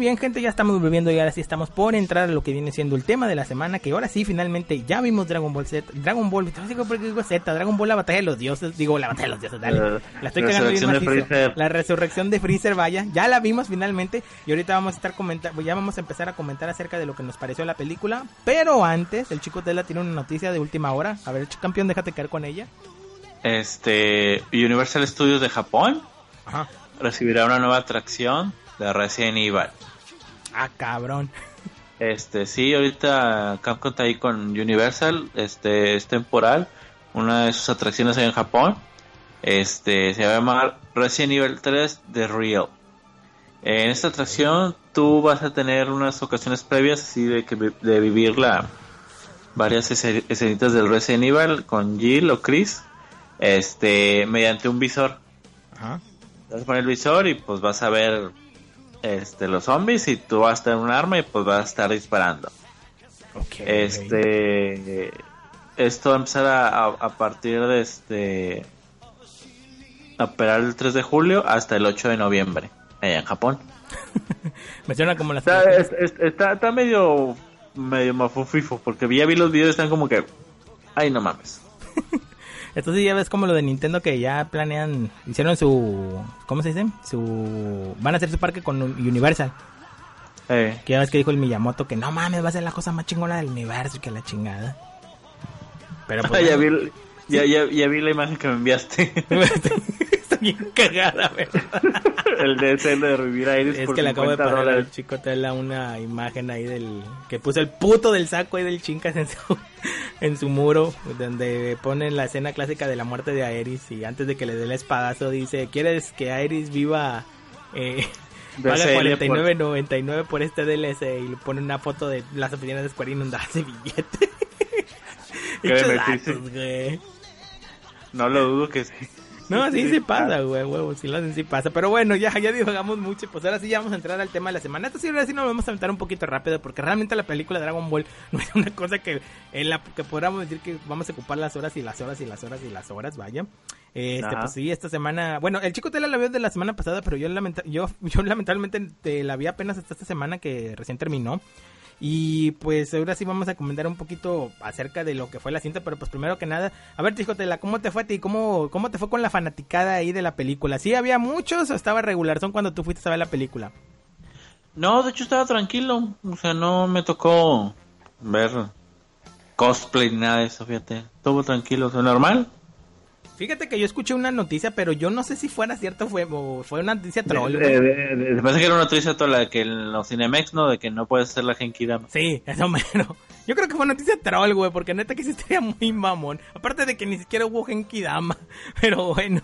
bien, gente, ya estamos volviendo y ahora sí estamos por entrar a lo que viene siendo el tema de la semana, que ahora sí, finalmente, ya vimos Dragon Ball Z, Dragon Ball, digo Z, Dragon Ball la batalla de los dioses, digo la batalla de los dioses, dale, la estoy cagando bien La resurrección de Freezer, vaya, ya la vimos finalmente y ahorita vamos a estar comentando, ya vamos a empezar a comentar acerca de lo que nos pareció la película, pero antes, el chico Tela tiene una noticia de última hora, a ver, campeón, déjate caer con ella. Este, Universal Studios de Japón recibirá una nueva atracción de Resident Evil. Ah, cabrón. Este, sí, ahorita Capcom está ahí con Universal, este, es temporal, una de sus atracciones en Japón. Este se va a llamar Resident Evil 3 The Real. En esta atracción tú vas a tener unas ocasiones previas así de que de vivir la varias escenitas del Resident Evil con Jill o Chris este mediante un visor. Ajá. Vas a poner el visor y pues vas a ver este los zombies y tú vas a tener un arma y pues vas a estar disparando. Este esto va a empezar a, partir de este a operar el 3 de julio hasta el 8 de noviembre en Japón. [LAUGHS] Me suena como la está, está, está, medio medio mafufifo porque ya vi los videos están como que ay no mames. [LAUGHS] Entonces ya ves como lo de Nintendo que ya planean, hicieron su, ¿cómo se dice? Su, van a hacer su parque con Universal. Eh. Que ya ves que dijo el Miyamoto que no mames, va a ser la cosa más chingona del universo y que la chingada. Pero pues, [LAUGHS] ya, vi, ya, ya, ya, vi la imagen que me enviaste. [LAUGHS] [LAUGHS] Está bien cagada, ¿verdad? [LAUGHS] el de ese de revivir a Iris Es que le acabo de poner al chico tela una imagen ahí del... Que puso el puto del saco ahí del chincas en su, [LAUGHS] en su muro. Donde ponen la escena clásica de la muerte de Aeris. Y antes de que le dé el espadazo dice... ¿Quieres que Aeris viva... Eh, paga 49.99 por este DLC y le pone una foto de las oficinas de Square donde hace billete. No lo dudo que sí. No, sí, sí pasa, güey, huevo, sí lo hacen, sí pasa. Pero bueno, ya, ya divagamos mucho, pues ahora sí ya vamos a entrar al tema de la semana. Esto sí, ahora sí nos vamos a aventar un poquito rápido, porque realmente la película de Dragon Ball [LAUGHS] no es una cosa que en la que podamos decir que vamos a ocupar las horas y las horas y las horas y las horas, vaya. Este, pues sí, esta semana, bueno, el chico Tela la vio de la semana pasada, pero yo, yo, [LAUGHS] yo lamentablemente te la vi apenas hasta esta semana que recién terminó. Y pues ahora sí vamos a comentar un poquito acerca de lo que fue la cinta, pero pues primero que nada, a ver, Tijotela, ¿cómo te fue a ti? ¿Cómo, ¿Cómo te fue con la fanaticada ahí de la película? ¿Sí había muchos o estaba regular? ¿Son cuando tú fuiste a ver la película? No, de hecho estaba tranquilo, o sea, no me tocó ver cosplay ni nada de eso, fíjate, estuvo tranquilo, o sea, normal. Fíjate que yo escuché una noticia, pero yo no sé si fuera cierto fue, o fue una noticia troll. Parece que era una noticia la que en los Cinemex, ¿no? De que no puede ser la Genkidama. Sí, eso menos. Yo creo que fue noticia troll, güey, porque neta que sí estaría muy mamón. Aparte de que ni siquiera hubo Genkidama. [LAUGHS] Pero bueno,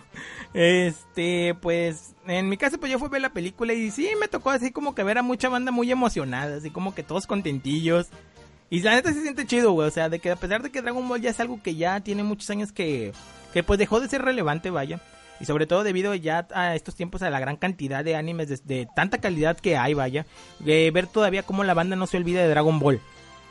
este, pues, en mi caso, pues yo fui a ver la película y sí, me tocó así como que ver a mucha banda muy emocionada, así como que todos contentillos. Y la neta se siente chido, güey, o sea, de que a pesar de que Dragon Ball ya es algo que ya tiene muchos años que que pues dejó de ser relevante, vaya. Y sobre todo debido ya a estos tiempos a la gran cantidad de animes de, tanta calidad que hay, vaya. De ver todavía cómo la banda no se olvida de Dragon Ball.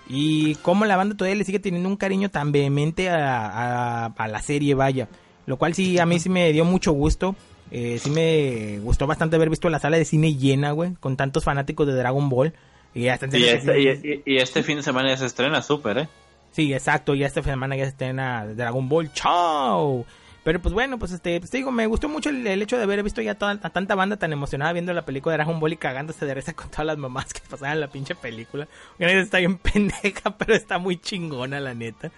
Y cómo la banda todavía le sigue teniendo un cariño tan vehemente a, la serie, vaya. Lo cual sí, a mí sí me dio mucho gusto. Eh, sí me gustó bastante haber visto la sala de cine llena, güey, con tantos fanáticos de Dragon Ball. Y, este, y este fin de semana ya se estrena súper, ¿eh? Sí, exacto, y esta semana ya estrena Dragon Ball, chao. Pero pues bueno, pues este, pues, digo, me gustó mucho el, hecho de haber visto ya toda, a tanta banda tan emocionada viendo la película de Dragon Ball y cagándose de risa con todas las mamás que pasaban la pinche película. Está bien [LAUGHS] pendeja, pero está muy chingona, la neta.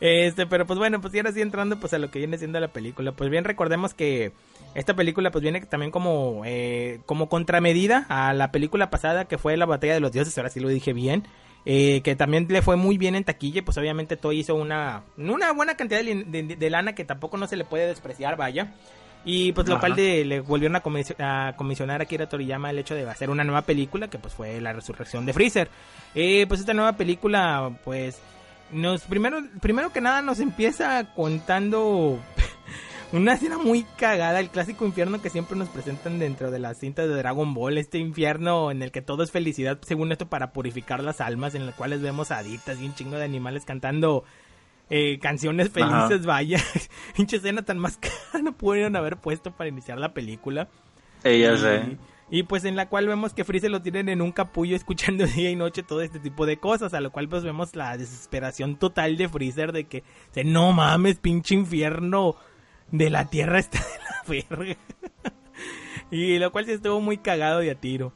Este, pero pues bueno, pues ya ahora sí entrando pues a lo que viene siendo la película. Pues bien recordemos que esta película pues viene también como, eh, como contramedida a la película pasada que fue La Batalla de los Dioses, ahora sí lo dije bien. Eh, que también le fue muy bien en taquilla, pues obviamente todo hizo una, una buena cantidad de, lana que tampoco no se le puede despreciar, vaya. Y pues lo cual de, le volvieron a, comisionar a Kira Toriyama el hecho de hacer una nueva película, que pues fue la resurrección de Freezer. Eh, pues esta nueva película, pues, nos primero, primero que nada nos empieza contando [LAUGHS] una escena muy cagada, el clásico infierno que siempre nos presentan dentro de las cintas de Dragon Ball, este infierno en el que todo es felicidad, según esto, para purificar las almas, en el cuales vemos haditas y un chingo de animales cantando eh, canciones felices, vaya. [LAUGHS] Pinche escena tan más [LAUGHS] cara no pudieron haber puesto para iniciar la película. Ella sé. Y pues en la cual vemos que Freezer lo tienen en un capullo escuchando [LAUGHS] día y noche todo este tipo de cosas, a lo cual pues vemos la desesperación total de Freezer de que, no mames, pinche infierno de la tierra está de la verga. y lo cual sí estuvo muy cagado de a tiro.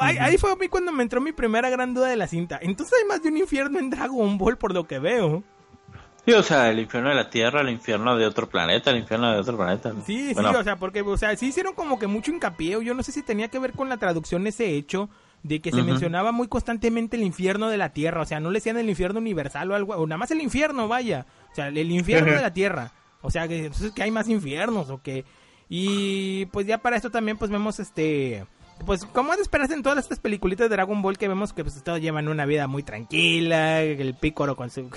ahí, fue a mí cuando me entró mi primera gran duda de la cinta. Entonces hay más de un infierno en Dragon Ball por lo que veo. Sí, o sea, el infierno de la Tierra, el infierno de otro planeta, el infierno de otro planeta. Sí, sí, o sea, porque, o sea, sí hicieron como que mucho hincapié. Yo no sé si tenía que ver con la traducción ese hecho de que se mencionaba muy constantemente el infierno de la Tierra. O sea, no le decían el infierno universal o algo, o nada más el infierno, vaya. O sea, el infierno [LAUGHS] de la Tierra. O sea, que, entonces que hay más infiernos o que... Y pues ya para esto también pues vemos este... Pues como es de esperarse en todas estas peliculitas de Dragon Ball que vemos que pues todos llevan una vida muy tranquila, el pícoro con su...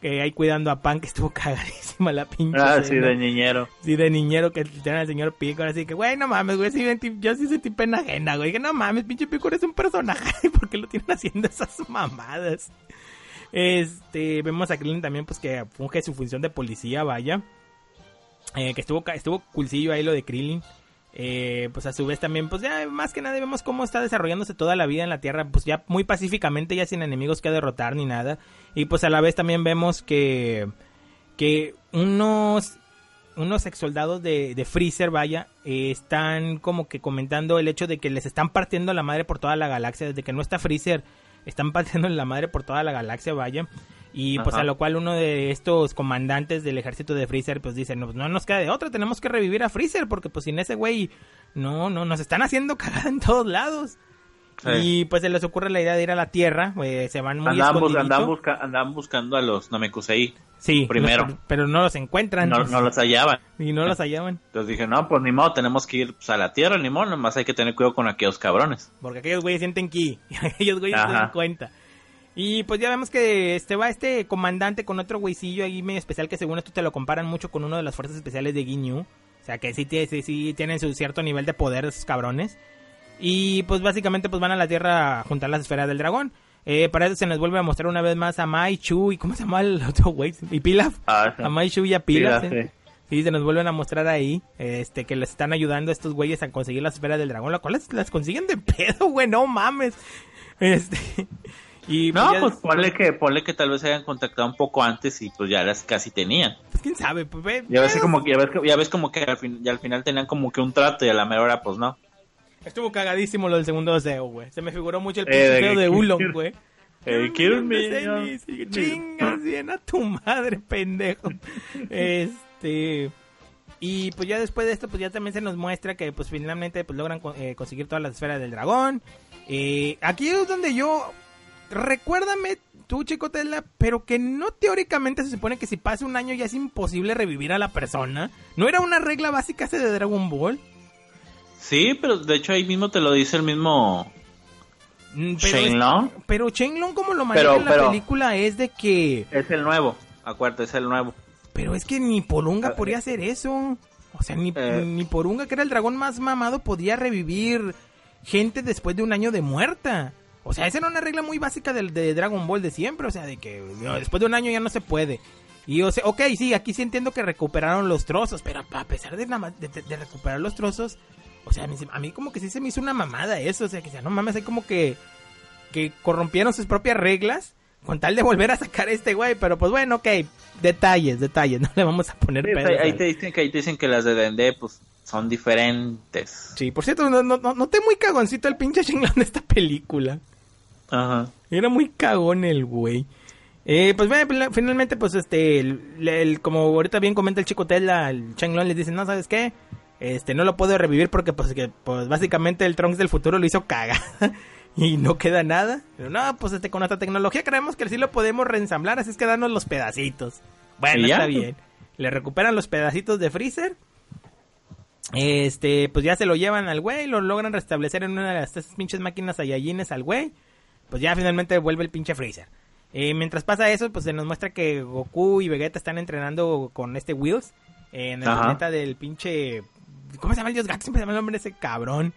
Que ahí cuidando a Pan que estuvo [LAUGHS] cagadísima la pinche. Ah, sí, de niñero. Sí, de niñero que tiene al señor Picor, así que, güey, no mames, güey, sí, yo sí sentí pena ajena, güey, que no mames, pinche Picor es un personaje, [LAUGHS] ¿por qué lo tienen haciendo esas mamadas? Este, vemos a Krillin también, pues, que funge su función de policía, vaya, eh, que estuvo, estuvo coolcillo ahí lo de Krillin, eh, pues a su vez también, pues ya más que nada vemos cómo está desarrollándose toda la vida en la Tierra, pues ya muy pacíficamente, ya sin enemigos que derrotar ni nada, y pues a la vez también vemos que, que unos unos ex soldados de, de Freezer, vaya, eh, están como que comentando el hecho de que les están partiendo la madre por toda la galaxia, desde que no está Freezer, están partiendo la madre por toda la galaxia, vaya. Y pues a lo cual uno de estos comandantes del ejército de Freezer pues dice, no, no nos queda de otra, tenemos que revivir a Freezer porque pues sin ese güey, no, no, nos están haciendo cagada en todos lados. Sí. Y pues se les ocurre la idea de ir a la Tierra, eh, se van muy Andaban, bus- andaban busca- buscando a los Namekusei. Sí, primero. los- pero no los encuentran. No, no los hallaban. Y no los hallaban. Entonces dije, no, pues ni modo, tenemos que ir pues, a la tierra, ni modo, nomás hay que tener cuidado con aquellos cabrones. Porque aquellos güeyes sienten ki. [LAUGHS] Aquellos güeyes se dan cuenta. Y pues ya vemos que este va este comandante con otro güeycillo ahí medio especial que según esto te lo comparan mucho con uno de las fuerzas especiales de Ginyu. O sea que sí, tiene- sí, sí tienen su cierto nivel de poder esos cabrones. Y pues básicamente pues van a la Tierra a juntar las esferas del dragón. Eh, para eso se nos vuelve a mostrar una vez más a Mai, Chu y ¿cómo se llama el otro güey? Y Pilaf. Ah, sí. A Mai, Chu y a Pilaf. Pilaf, ¿eh? Sí, se nos vuelven a mostrar ahí, este, que les están ayudando a estos güeyes a conseguir las esferas del dragón, las cuales las consiguen de pedo, güey, no mames. Este, [LAUGHS] y No, ya- pues ponle que, ponle que tal vez se hayan contactado un poco antes y pues ya las casi tenían. pues quién sabe, pues ve, Ya ves, como, que- ya ves, ya ves como que al, fin- ya al final tenían como que un trato y a la mera hora pues no. Estuvo cagadísimo lo del segundo deseo, güey. Se me figuró mucho el Eh, pinche de Ulon, güey. Eh, quiero un Chingas bien a tu madre, pendejo. [LAUGHS] Este. Y pues ya después de esto, pues ya también se nos muestra que pues finalmente pues logran eh, conseguir todas las esferas del dragón. Eh, aquí es donde yo. Recuérdame tú, Chico Tesla, pero que no teóricamente se supone que si pasa un año ya es imposible revivir a la persona. ¿No era una regla básica ese de Dragon Ball? Sí, pero de hecho ahí mismo te lo dice el mismo Mm, Pero, es- Shenlong. pero Shenlong como lo maneja Pero- en la pero- película es de que... Es el nuevo, acuérdate, es el nuevo. Pero es que ni Porunga Ah, podía hacer eso. O sea, ni, Eh. ni Porunga, que era el dragón más mamado, podía revivir gente después de un año de muerta. O sea, esa era una regla muy básica del de Dragon Ball de siempre. O sea, de que no, después de un año ya no se puede. Y o sea, ok, sí, aquí sí entiendo que recuperaron los trozos, pero a pesar de, de, de- de recuperar los trozos, o sea, a mí, se- a mí como que sí se me hizo una mamada eso. O sea, que sea, no mames, hay como que, que corrompieron sus propias reglas con tal de volver a sacar a este güey. Pero pues bueno, ok, detalles, detalles, [LAUGHS] no le vamos a poner Sí, pedos ahí, te dicen que ahí te dicen que las de Dende pues son diferentes. Sí, por cierto, no, no, no, noté muy cagoncito el pinche Shenlong de esta película. Ajá. Era muy cagón el güey. Eh, pues bueno, pla- finalmente, pues este, el, el- como ahorita bien comenta el chico Tela, el Shenlong les dice, no, ¿sabes qué? Este, no lo puedo revivir porque pues, que, pues básicamente el Trunks del futuro lo hizo caga. [LAUGHS] y no queda nada. Pero no, pues este, con nuestra tecnología creemos que sí lo podemos reensamblar, así es que danos los pedacitos. Bueno, está bien. Le recuperan los pedacitos de Freezer. Este, pues ya se lo llevan al güey, lo logran restablecer en una de las pinches máquinas Saiyajines al güey. Pues ya finalmente vuelve el pinche Freezer. Eh, mientras pasa eso, pues se nos muestra que Goku y Vegeta están entrenando con este Wheels en el Ajá. planeta del pinche. ¿Cómo se llama el dios gato? Siempre se llama el nombre de ese cabrón.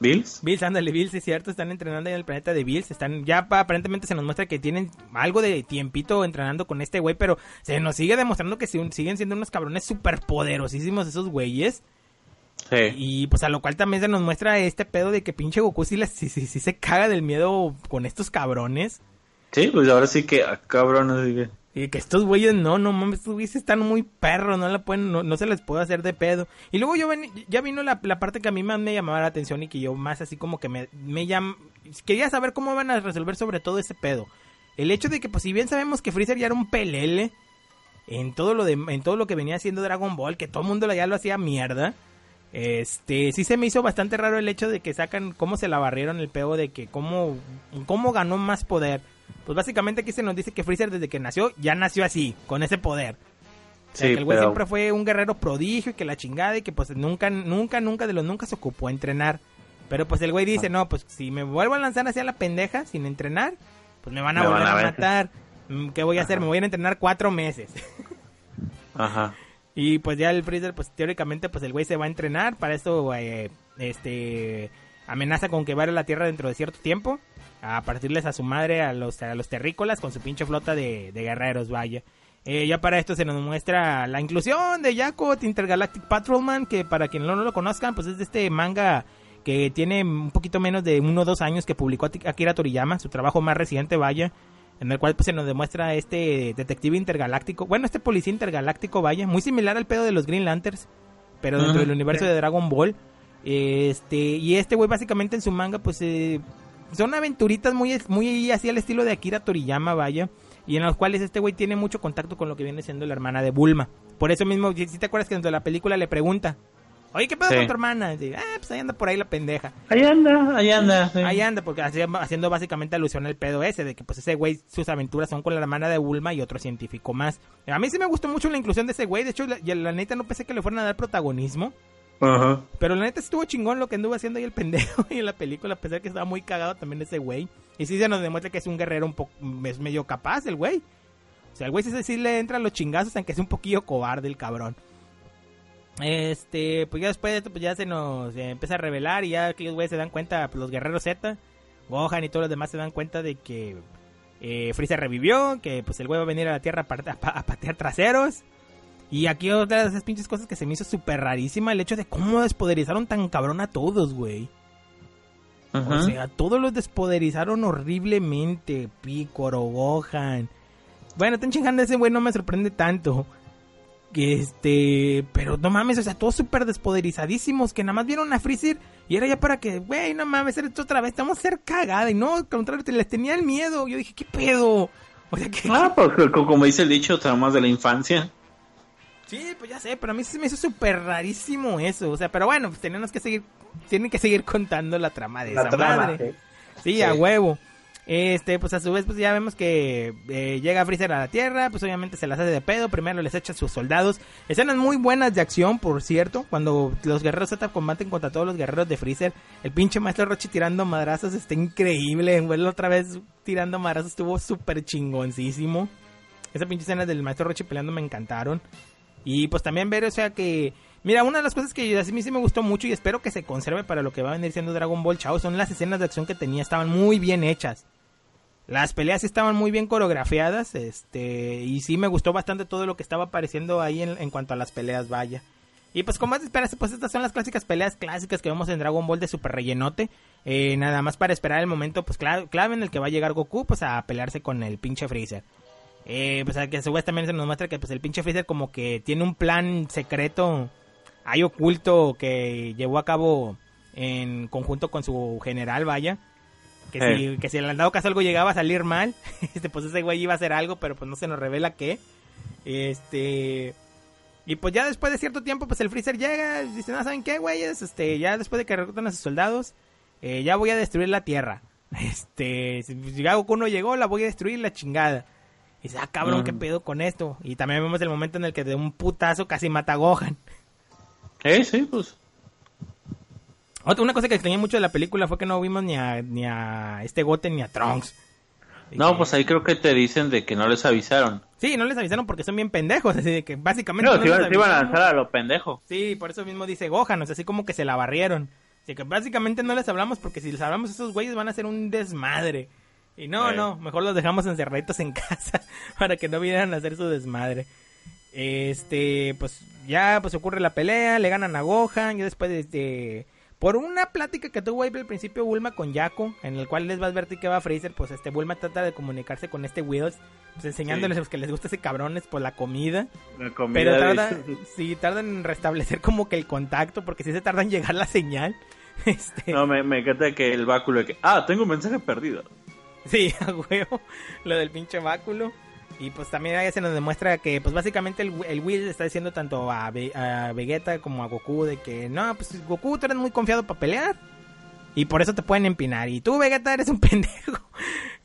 ¿Bills? Bills, ándale, Bills, es cierto, están entrenando en el planeta de Bills, están, ya pa- aparentemente se nos muestra que tienen algo de tiempito entrenando con este güey, pero se nos sigue demostrando que si- siguen siendo unos cabrones súper poderosísimos esos güeyes, Sí. y pues a lo cual también se nos muestra este pedo de que pinche Goku sí, sí, sí- sí se caga del miedo con estos cabrones, Sí, pues ahora sí que, ah, que... y que estos güeyes no, no mames, estos güeyes están muy perros, no la pueden, no, no se les puede hacer de pedo. Y luego yo ven, ya vino la, la parte que a mí más me llamaba la atención y que yo más así como que me, me llam- quería saber cómo van a resolver sobre todo ese pedo. El hecho de que pues si bien sabemos que Freezer ya era un pelele en todo lo de, en todo lo que venía haciendo Dragon Ball, que todo el mundo ya lo hacía mierda. Este, sí se me hizo bastante raro el hecho de que sacan cómo se la barrieron el pedo de que cómo, cómo ganó más poder. Pues básicamente aquí se nos dice que Freezer desde que nació ya nació así, con ese poder. O sea, Sí, que el güey pero- siempre fue un guerrero prodigio y que la chingada y que pues nunca, nunca, nunca de los nunca se ocupó a entrenar. Pero pues el güey dice, no, pues si me vuelvo a lanzar hacia la pendeja sin entrenar, pues me van a Me van volver a matar. Mm, ¿Qué voy a hacer? Me voy a entrenar cuatro meses. Ajá. [LAUGHS] Y pues ya el Freezer, pues teóricamente, pues el güey se va a entrenar. Para esto, eh, este, amenaza con que va a la Tierra dentro de cierto tiempo. A partirles a su madre, a los, a los terrícolas, con su pinche flota de, de guerreros, vaya. Eh, ya para esto se nos muestra la inclusión de Yakut Intergalactic Patrolman, que para quien no lo conozcan, pues es de este manga que tiene un poquito menos de uno o dos años que publicó Akira Toriyama, su trabajo más reciente, vaya en el cual pues, se nos demuestra este detective intergaláctico, bueno, este policía intergaláctico, vaya, muy similar al pedo de los Green Lanterns, pero dentro del universo de Dragon Ball. Este, y este güey básicamente en su manga pues eh, son aventuritas muy muy así al estilo de Akira Toriyama, vaya, y en los cuales este güey tiene mucho contacto con lo que viene siendo la hermana de Bulma. Por eso mismo, si si te acuerdas que dentro de la película le pregunta, "Oye, ¿qué pedo Sí. con tu hermana?" Dice, "Ah, pues ahí anda por ahí la pendeja." Ahí anda, ahí anda. sí. Ahí anda, porque haci- haciendo básicamente alusión al pedo ese, de que pues ese güey, sus aventuras son con la hermana de Bulma y otro científico más. A mí sí me gustó mucho la inclusión de ese güey, de hecho, la, y la neta no pensé que le fueran a dar protagonismo, Ajá. pero la neta estuvo chingón lo que anduvo haciendo ahí el pendejo [LAUGHS] y en la película, a pesar que estaba muy cagado también ese güey. Y sí se nos demuestra que es un guerrero un poco, es medio capaz el güey. O sea, el güey sí, sí le entra a los chingazos, aunque es un poquillo cobarde el cabrón. Este, pues ya después de esto, pues ya se nos eh, empieza a revelar y ya aquellos güeyes se dan cuenta, pues los guerreros Z, Gohan y todos los demás se dan cuenta de que eh, revivió, que pues el güey va a venir a la Tierra a, a patear traseros. Y aquí otra de esas pinches cosas que se me hizo súper rarísima, el hecho de cómo despoderizaron tan cabrón a todos, güey. O sea, todos los despoderizaron horriblemente. Picoro, Gohan. Bueno, tan chingando ese güey no me sorprende tanto. Que este. Pero no mames, o sea, todos súper despoderizadísimos. Que nada más vieron a Freezer. Y era ya para que, güey, no mames, esto otra vez. Estamos a ser cagada. Y no, al contrario, te- les tenía el miedo. Yo dije, ¿qué pedo? O sea, que. Ah, porque co- como dice el dicho, traumas de la infancia. Sí, pues ya sé, pero a mí se me hizo súper rarísimo eso. O sea, pero bueno, pues tenemos que seguir. Tienen que seguir contando la trama de La esa trama, madre. sí. Sí, a huevo. Este, pues a su vez, pues ya vemos que eh, llega Freezer a la Tierra, pues obviamente se las hace de pedo, primero les echa a sus soldados. Escenas muy buenas de acción, por cierto, cuando los guerreros Z combaten contra todos los guerreros de Freezer. El pinche maestro Rochi tirando madrazos está increíble, vuelve otra vez tirando madrazos, estuvo súper chingoncísimo. Esa pinche escena del maestro Rochi peleando me encantaron. Y pues también ver, o sea que... Mira, una de las cosas que a mí sí me gustó mucho y espero que se conserve para lo que va a venir siendo Dragon Ball Chao son las escenas de acción que tenía, estaban muy bien hechas. Las peleas estaban muy bien coreografiadas, este, y sí me gustó bastante todo lo que estaba apareciendo ahí en, en cuanto a las peleas, vaya. Y pues como más esperas, pues estas son las clásicas peleas clásicas que vemos en Dragon Ball de super rellenote. Eh, nada más para esperar el momento pues cla- clave en el que va a llegar Goku pues a pelearse con el pinche Freezer. Eh, pues a que a su vez también se nos muestra que pues el pinche Freezer como que tiene un plan secreto ahí oculto que llevó a cabo en conjunto con su general, vaya. Que, si, que si en el dado caso algo llegaba a salir mal, [LAUGHS] este, pues ese güey iba a hacer algo, pero pues no se nos revela qué. Este... Y pues ya después de cierto tiempo, pues el Freezer llega dice, no, ¿saben qué, güeyes? Este, ya después de que reclutan a sus soldados, eh, ya voy a destruir la Tierra. [LAUGHS] Este, si ya Goku no llegó, la voy a destruir la chingada. Y dice, ah, cabrón, Mm. ¿qué pedo con esto? Y también vemos el momento en el que de un putazo casi mata a Gohan. Eh, sí, pues. Otra, una cosa que extrañé mucho de la película fue que no vimos ni a, ni a este Goten ni a Trunks. Y No, que- pues ahí creo que te dicen de que no les avisaron. Sí, no les avisaron porque son bien pendejos, [LAUGHS] así de que básicamente... No, no se iban, les se iban a lanzar a lo pendejo. Sí, por eso mismo dice Gohan, o sea, así como que se la barrieron. Así que básicamente no les hablamos porque si les hablamos esos güeyes van a hacer un desmadre. Y no, Eh. no, mejor los dejamos encerraditos en [LAUGHS] casa para que no vinieran a hacer su desmadre. Este, pues ya pues ocurre la pelea, le ganan a Gohan, y después este por una plática que tuvo ahí al principio Bulma con Yaku, en el cual les va a advertir que va a Freezer, pues este Bulma trata de comunicarse con este Wheels, pues enseñándoles pues, que les gusta ese cabrones por la comida. La comida Pero de- tarda, [LAUGHS] sí, tardan en restablecer como que el contacto, porque sí se tarda en llegar la señal. [LAUGHS] Este, No, me, me encanta que el báculo de que, ah, tengo un mensaje perdido. [LAUGHS] Sí, a huevo, lo del pinche báculo. Y pues también ahí se nos demuestra que pues básicamente el, el Will está diciendo tanto a, a Vegeta como a Goku de que no, pues Goku tú eres muy confiado para pelear. Y por eso te pueden empinar. Y tú, Vegeta, eres un [LAUGHS] pendejo.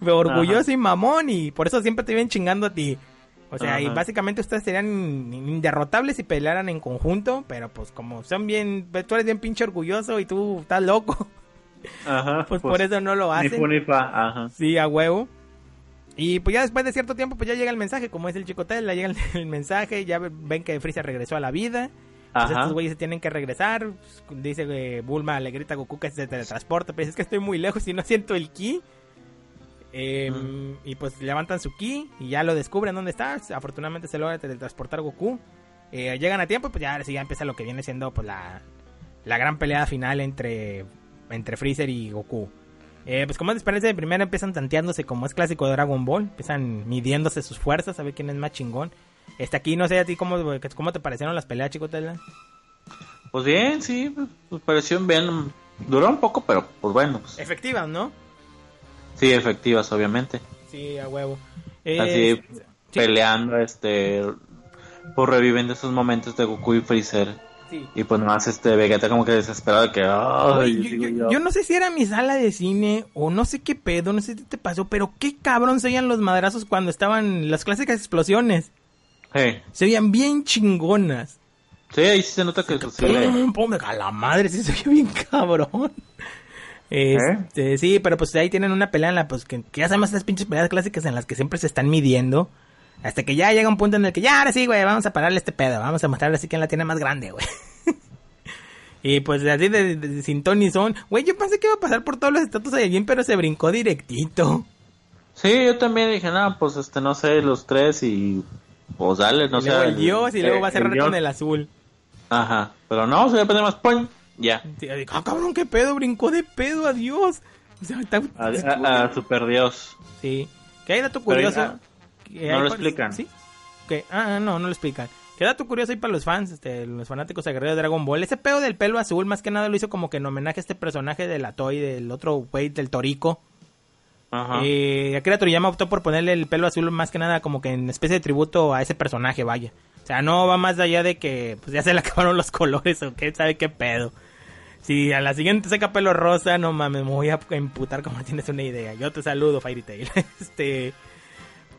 Orgulloso Ajá. y mamón. Y por eso siempre te vienen chingando a ti. O sea, y básicamente ustedes serían inderrotables si pelearan en conjunto, pero pues como son bien, tú eres bien pinche orgulloso y tú estás loco, [LAUGHS] Ajá. pues, por eso no lo Ni hacen. fu ni fa, ajá. Sí, a huevo. Y pues ya después de cierto tiempo, pues ya llega el mensaje, como es el chico Tesla, llega el, [LAUGHS] el mensaje, ya ven que Freezer regresó a la vida. Pues estos güeyes se tienen que regresar. pues, dice eh, Bulma, le grita a Goku que se teletransporta, pero dice, es que estoy muy lejos y no siento el ki. Eh, Y pues levantan su ki y ya lo descubren dónde está. Afortunadamente se logra teletransportar Goku. Eh, llegan a tiempo, pues ya, sí ya empieza lo que viene siendo pues la, la gran pelea final entre, entre Freezer y Goku. Eh, pues como es de esperarse de primera empiezan tanteándose como es clásico de Dragon Ball, empiezan midiéndose sus fuerzas a ver quién es más chingón. Este aquí no sé a ti cómo, cómo te parecieron las peleas, chico Tela. Pues bien, sí, pues pareció bien. Duró un poco, pero pues bueno. pues, Efectivas, ¿no? sí, efectivas, obviamente. Sí, a huevo. Eh, Así sí. peleando, este. Pues reviviendo esos momentos de Goku y Freezer. Sí. Y pues nomás este Vegeta como que desesperado de que. "Ay", Güey, yo, digo yo- yo. yo no sé si era mi sala de cine o no sé qué pedo, no sé si te pasó, pero qué cabrón se oían los madrazos cuando estaban las clásicas explosiones. Se oían bien chingonas. Sí, ahí sí se nota que pues, sí le- Pum, a la madre, sí se oye bien cabrón. Este, sí, pero pues ahí tienen una pelea en la pues que, que ya sabemos esas pinches peleas clásicas en las que siempre se están midiendo. Hasta que ya llega un punto en el que ya ahora sí, güey, vamos a pararle este pedo, vamos a mostrarle así quién la tiene más grande, güey. [LAUGHS] y pues así de, de- de sin ton ni son. Güey, yo pensé que iba a pasar por todos los estatus bien, pero se brincó directito. Sí, yo también dije, nada, pues este, no sé, los tres y. Pues dale, no y sé. luego el dios y luego va a cerrar con el azul. Ajá, pero no, se va a poner más ¡pum! Ya. Ah, cabrón, qué pedo, brincó de pedo, adiós. O sea, está- A, a- [LAUGHS] a Super Dios. Sí. Que hay dato curioso. Ah, que no lo explican. Sí. Que, ah, no, no lo explican. Que dato curioso ahí para los fans, este, los fanáticos aguerridos de Dragon Ball. Ese pedo del pelo azul, más que nada lo hizo como que en homenaje a este personaje de la Toy, del otro güey, del Torico. Ajá. Eh, Akira Toriyama optó por ponerle el pelo azul más que nada como que en especie de tributo a ese personaje, vaya. O sea, no va más allá de que pues ya se le [LAUGHS] acabaron los colores o qué sabe qué pedo. Si a la siguiente saca pelo rosa, no mames, me voy a emputar como [LAUGHS] tienes una idea. Yo te saludo, Fairy Tail. [LAUGHS] este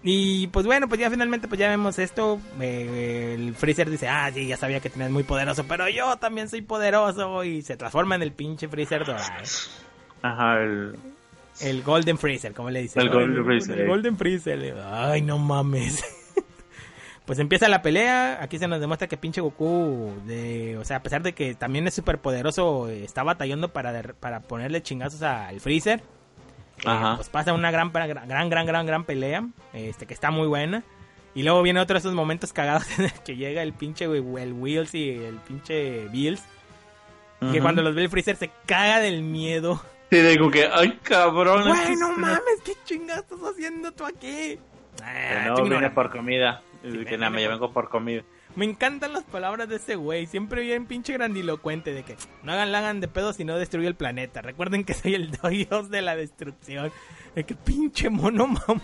y pues bueno, pues ya finalmente pues ya vemos esto. Eh, el Freezer dice, ah, sí, ya sabía que tenías muy poderoso, pero yo también soy poderoso. Y se transforma en el pinche Freezer dorado. Ajá, el. El Golden Freezer, como le dicen. El Golden Freezer, El eh. Golden Freezer. Ay, no mames. [LAUGHS] pues empieza la pelea. Aquí se nos demuestra que pinche Goku, de, o sea, a pesar de que también es súper poderoso, eh, está batallando para, para ponerle chingazos al Freezer. Eh, Ajá. pues pasa una gran, gran, gran, gran, gran, gran pelea. Este, que está muy buena. Y luego viene otro de esos momentos cagados [LAUGHS] en el que llega el pinche el Wheels y el pinche Bills. Que cuando los ve el Freezer se caga del miedo. Sí, digo que, ay, cabrón. Güey, no mames, ¿qué chingados estás haciendo tú aquí? Ah, no, vine por comida. Sí, que nada, me vengo por comida. Me encantan las palabras de ese güey. Siempre bien pinche grandilocuente de que no hagan la hagan de pedo si no destruye el planeta. Recuerden que soy el [LAUGHS] dios de la destrucción. De que pinche mono mamá.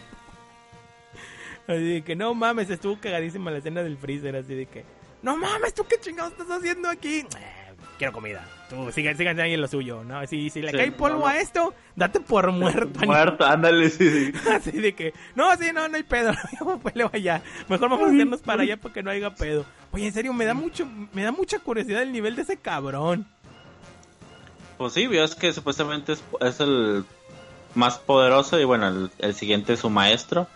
Así de que no mames, estuvo cagadísima la escena del freezer. Así de que no mames, ¿tú qué chingados estás haciendo aquí? "Eh, quiero comida. Tú sigan, sigan ahí en lo suyo, ¿no? Si, si le Sí, cae polvo no, a esto, date por muerto. Muerto, ándale, sí, sí. [LAUGHS] Así de que, no, sí, no, no hay pedo, pues le allá. Mejor vamos a hacernos para allá porque no haya pedo. Oye, en serio, me da mucho, me da mucha curiosidad el nivel de ese cabrón. Pues sí, vio, es que supuestamente es, es el más poderoso y bueno, el, el siguiente es su maestro.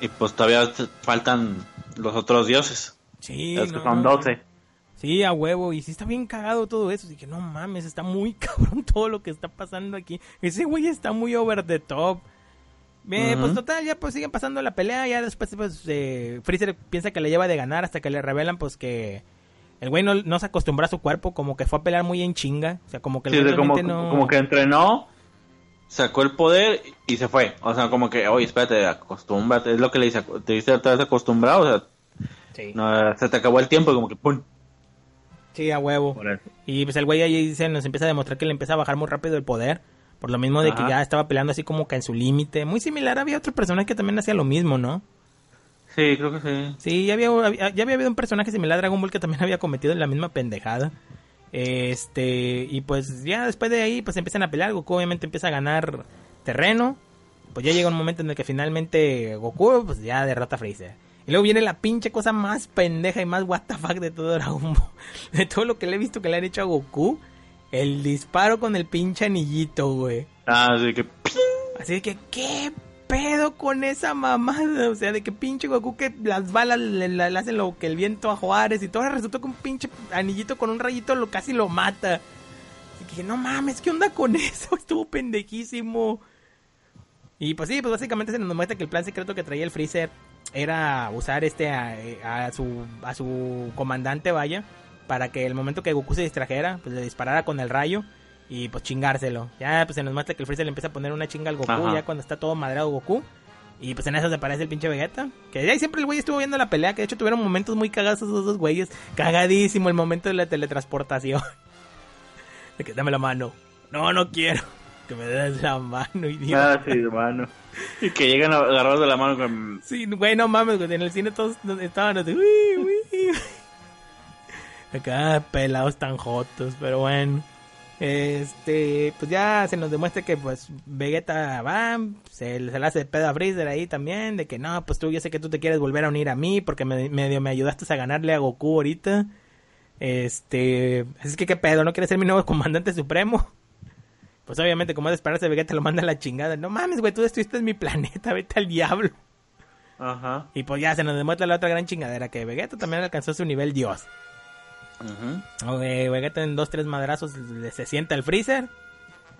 Y pues todavía faltan los otros dioses. Sí, es que no, son no, 12. Sí, a huevo, y sí está bien cagado todo eso. Que no mames, está muy [LAUGHS] cabrón todo lo que está pasando aquí. Ese güey está muy over the top. Bien, Ujú. pues total, ya pues siguen pasando la pelea. Ya después, pues, eh, Freezer piensa que le lleva de ganar hasta que le revelan, pues, que el güey no, no se acostumbra a su cuerpo, como que fue a pelear muy en chinga. O sea, como que el Sí, güey como, no. como que entrenó, sacó el poder y se fue. O sea, como que, oye, espérate, acostúmbrate. Es lo que le dice, te dice otra vez acostumbrado. O sea, Sí. no, se te acabó el tiempo y como que, ¡pum! Sí, a huevo. Y pues el güey ahí dice, nos empieza a demostrar que le empieza a bajar muy rápido el poder. Por lo mismo de que ya estaba peleando así como que en su límite. Muy similar, había otro personaje que también hacía lo mismo, ¿no? Sí, creo que sí. Sí, ya había, había- ya había habido un personaje similar a Dragon Ball que también [LAUGHS] había cometido la misma pendejada. Este, y pues ya después de ahí, pues empiezan a pelear. Goku obviamente empieza a ganar terreno. Pues ya llega un momento en el que finalmente Goku, pues ya derrota a Freezer. Y luego viene la pinche cosa más pendeja y más what the fuck de todo Dragon Ball. [LAUGHS] De todo lo que le he visto que le han hecho a Goku. El disparo con el pinche anillito, güey. Ah, sí que. Así que, ¿qué pedo con esa mamada? O sea, de que pinche Goku que las balas le, le- le hacen lo que el viento a Juárez y todo. Resultó que un pinche anillito con un rayito lo casi lo mata. Así que dije, no mames, ¿qué onda con [LAUGHS] eso? Estuvo pendejísimo. Y pues sí, pues básicamente se nos muestra que el plan secreto que traía el Freezer era usar este a, a su a su comandante, vaya, para que el momento que Goku se distrajera, pues le disparara con el rayo y pues chingárselo. Ya pues se nos muestra que el Freezer le empieza a poner una chinga al Goku Ajá. ya cuando está todo madrado Goku. Y pues en eso se aparece el pinche Vegeta. Que ahí siempre el güey estuvo viendo la pelea. Que de hecho tuvieron momentos muy cagados esos dos güeyes. Cagadísimo el momento de la teletransportación. [LAUGHS] De que dame la mano. No, no quiero. Que me des la mano, idiota. Ah, sí, hermano. Y que llegan agarrados de la mano con. Sí, güey, no mames, güey. En el cine todos estaban así. "Uy, uy". Acá pelados tan jotos, pero bueno. Este, pues ya se nos demuestra que pues Vegeta va, se, se le hace pedo a Freezer ahí también, de que no, pues tú yo sé que tú te quieres volver a unir a mí porque me, medio me ayudaste a ganarle a Goku ahorita. Este, es que qué pedo, ¿no quieres ser mi nuevo comandante supremo? Pues obviamente, como es de esperarse, Vegeta lo manda a la chingada. No mames, güey, tú destruiste mi [LAUGHS] planeta, vete al diablo. Ajá. Y pues ya se nos demuestra la otra gran chingadera, que Vegeta también alcanzó su nivel dios. Ujú. Ok, Vegeta en dos, tres madrazos se sienta el Freezer.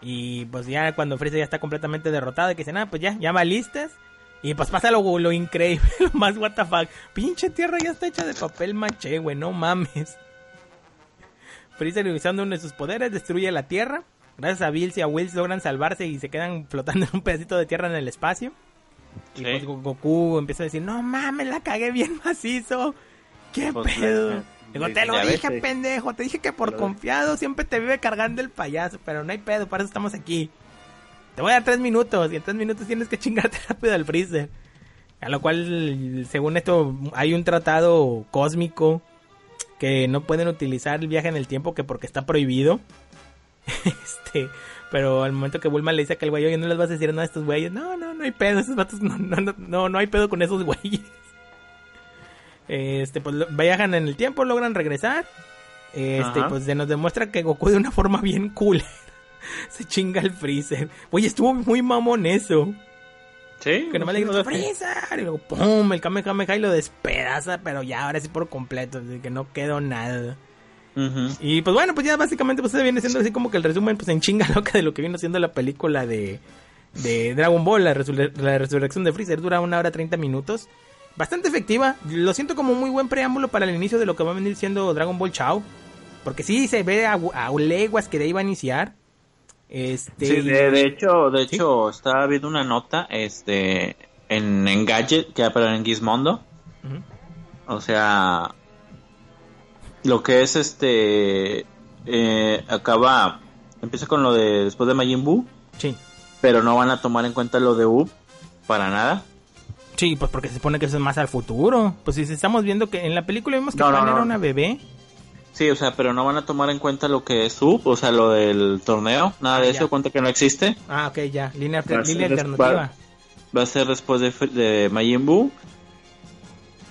Y pues ya cuando Freezer ya está completamente derrotado, y que dice, nada, pues ya, ya listas Y pues pasa lo, lo increíble, [LAUGHS] lo más what the fuck. Pinche tierra ya está hecha de papel maché, güey, no mames. Freezer usando uno de sus poderes destruye la tierra. Gracias a Bills y a Wills logran salvarse y se quedan [LAUGHS] flotando en un pedacito de tierra en el espacio. Y pues Go- Goku empieza a decir, no mames, la cagué bien macizo. ¿Qué Pues, pedo? le- Digo, le- te lo dije, eh. pendejo. Te dije que por confiado siempre te vive cargando el payaso. Pero no hay pedo, para eso estamos aquí. Te voy a dar tres minutos y en tres minutos tienes que [LAUGHS] chingarte rápido al freezer. A lo cual, según esto, hay un tratado cósmico que no pueden utilizar el viaje en el tiempo que porque está prohibido. [LAUGHS] este, pero al momento que Bulma le dice que el güey, oye, no les vas a decir nada a estos güeyes. No, no, no hay pedo, esos vatos, no, no, no, no, hay pedo con esos güeyes. Este, pues viajan en el tiempo, logran regresar. Este, Ajá. pues se nos demuestra que Goku de una forma bien cool [LAUGHS] se chinga el Freezer. Oye, estuvo muy mamón eso. Sí. Que nomás le grita. Freezer y luego pum, el Kamehameha y lo despedaza, pero ya ahora sí por completo, así que no quedó nada. Y pues bueno, pues ya básicamente pues viene siendo así como que el resumen pues en chinga [LAUGHS] loca de lo que vino siendo la película de, de Dragon Ball, la, resur- la resurrección de Freezer, dura una hora 30 minutos. Bastante efectiva, lo siento como muy buen preámbulo para el inicio de lo que va a venir siendo Dragon Ball Chao. Porque sí se ve a, a leguas que de ahí va a iniciar. Este, Sí, de, de hecho, de Sí. hecho, estaba viendo una nota, este, en Engadget, que pero en Gizmondo. O sea, lo que es este, eh, acaba, empieza con lo de después de Majin Buu, Sí. pero no van a tomar en cuenta lo de U para nada. Sí, pues porque se supone que eso es más al futuro. Pues si estamos viendo que en la película vimos que No, no, una bebé. Sí, o sea, pero no van a tomar en cuenta lo que es U, o sea, lo del torneo, nada de Ah, eso, cuenta que no existe. Ah, ok, ya. Línea, línea alternativa. va- Va a ser después de, de Majin Buu.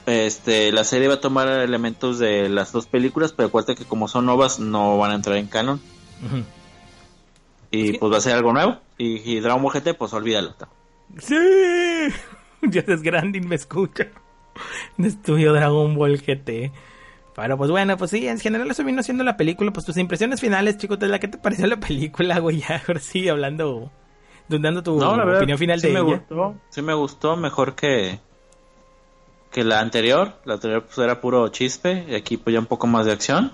Este, la serie va a tomar elementos de las dos películas, pero acuérdate que como son novas no van a entrar en canon. Y Sí. pues va a ser algo nuevo. Y, y Dragon Ball GT, pues olvídalo. ¡Sí! [LAUGHS] Dios es grande y me escucha. [LAUGHS] Estudio Dragon Ball GT. Pero pues bueno, pues sí, en general eso vino siendo la película. Pues tus impresiones finales, chicos, ¿la qué te pareció la película, güey? [LAUGHS] Ya, ahora sí, hablando, dando tu opinión final sí de me ella. gustó. Sí me gustó, mejor que que la anterior. La anterior pues era puro chispe y aquí pues ya un poco más de acción.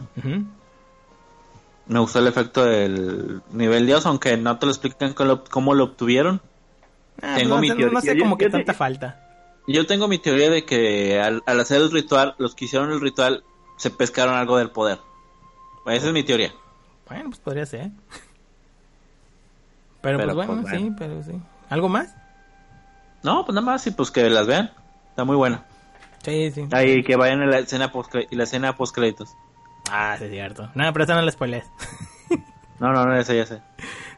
Me gustó el efecto del nivel Dios, aunque no te lo explican cómo lo, cómo lo obtuvieron. Ah, Tengo mi teoría. no sé Yo- como que tanta falta. Yo tengo mi teoría de que al, al hacer el ritual, los que hicieron el ritual se pescaron algo del poder. Esa es mi teoría. Bueno, pues podría ser. Pero, Pero, pues bueno, pues, sí, bueno. pero sí. ¿Algo más? No, pues nada más y pues que las vean. Está muy buena. Sí, sí. Ahí que vayan a la escena post y la escena post créditos. Ah, sí, es cierto. No, pero eso no lo spoilees. No, no, no, esa ya sé.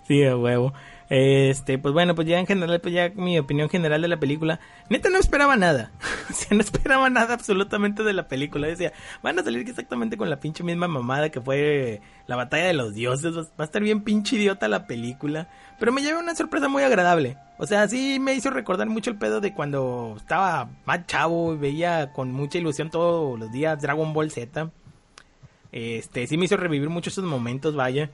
Sí, a huevo. Este, pues bueno, pues ya en general, pues ya mi opinión general de la película. Neta no esperaba nada. [LAUGHS] o sea, no esperaba nada absolutamente de la película. Decía, van a salir exactamente con la pinche misma mamada que fue la batalla de los dioses. Va a estar bien pinche idiota la película. Pero me llevé una sorpresa muy agradable. O sea, sí me hizo recordar mucho el pedo de cuando estaba más chavo y veía con mucha ilusión todos los días Dragon Ball Z. Este, sí me hizo revivir muchos esos momentos, vaya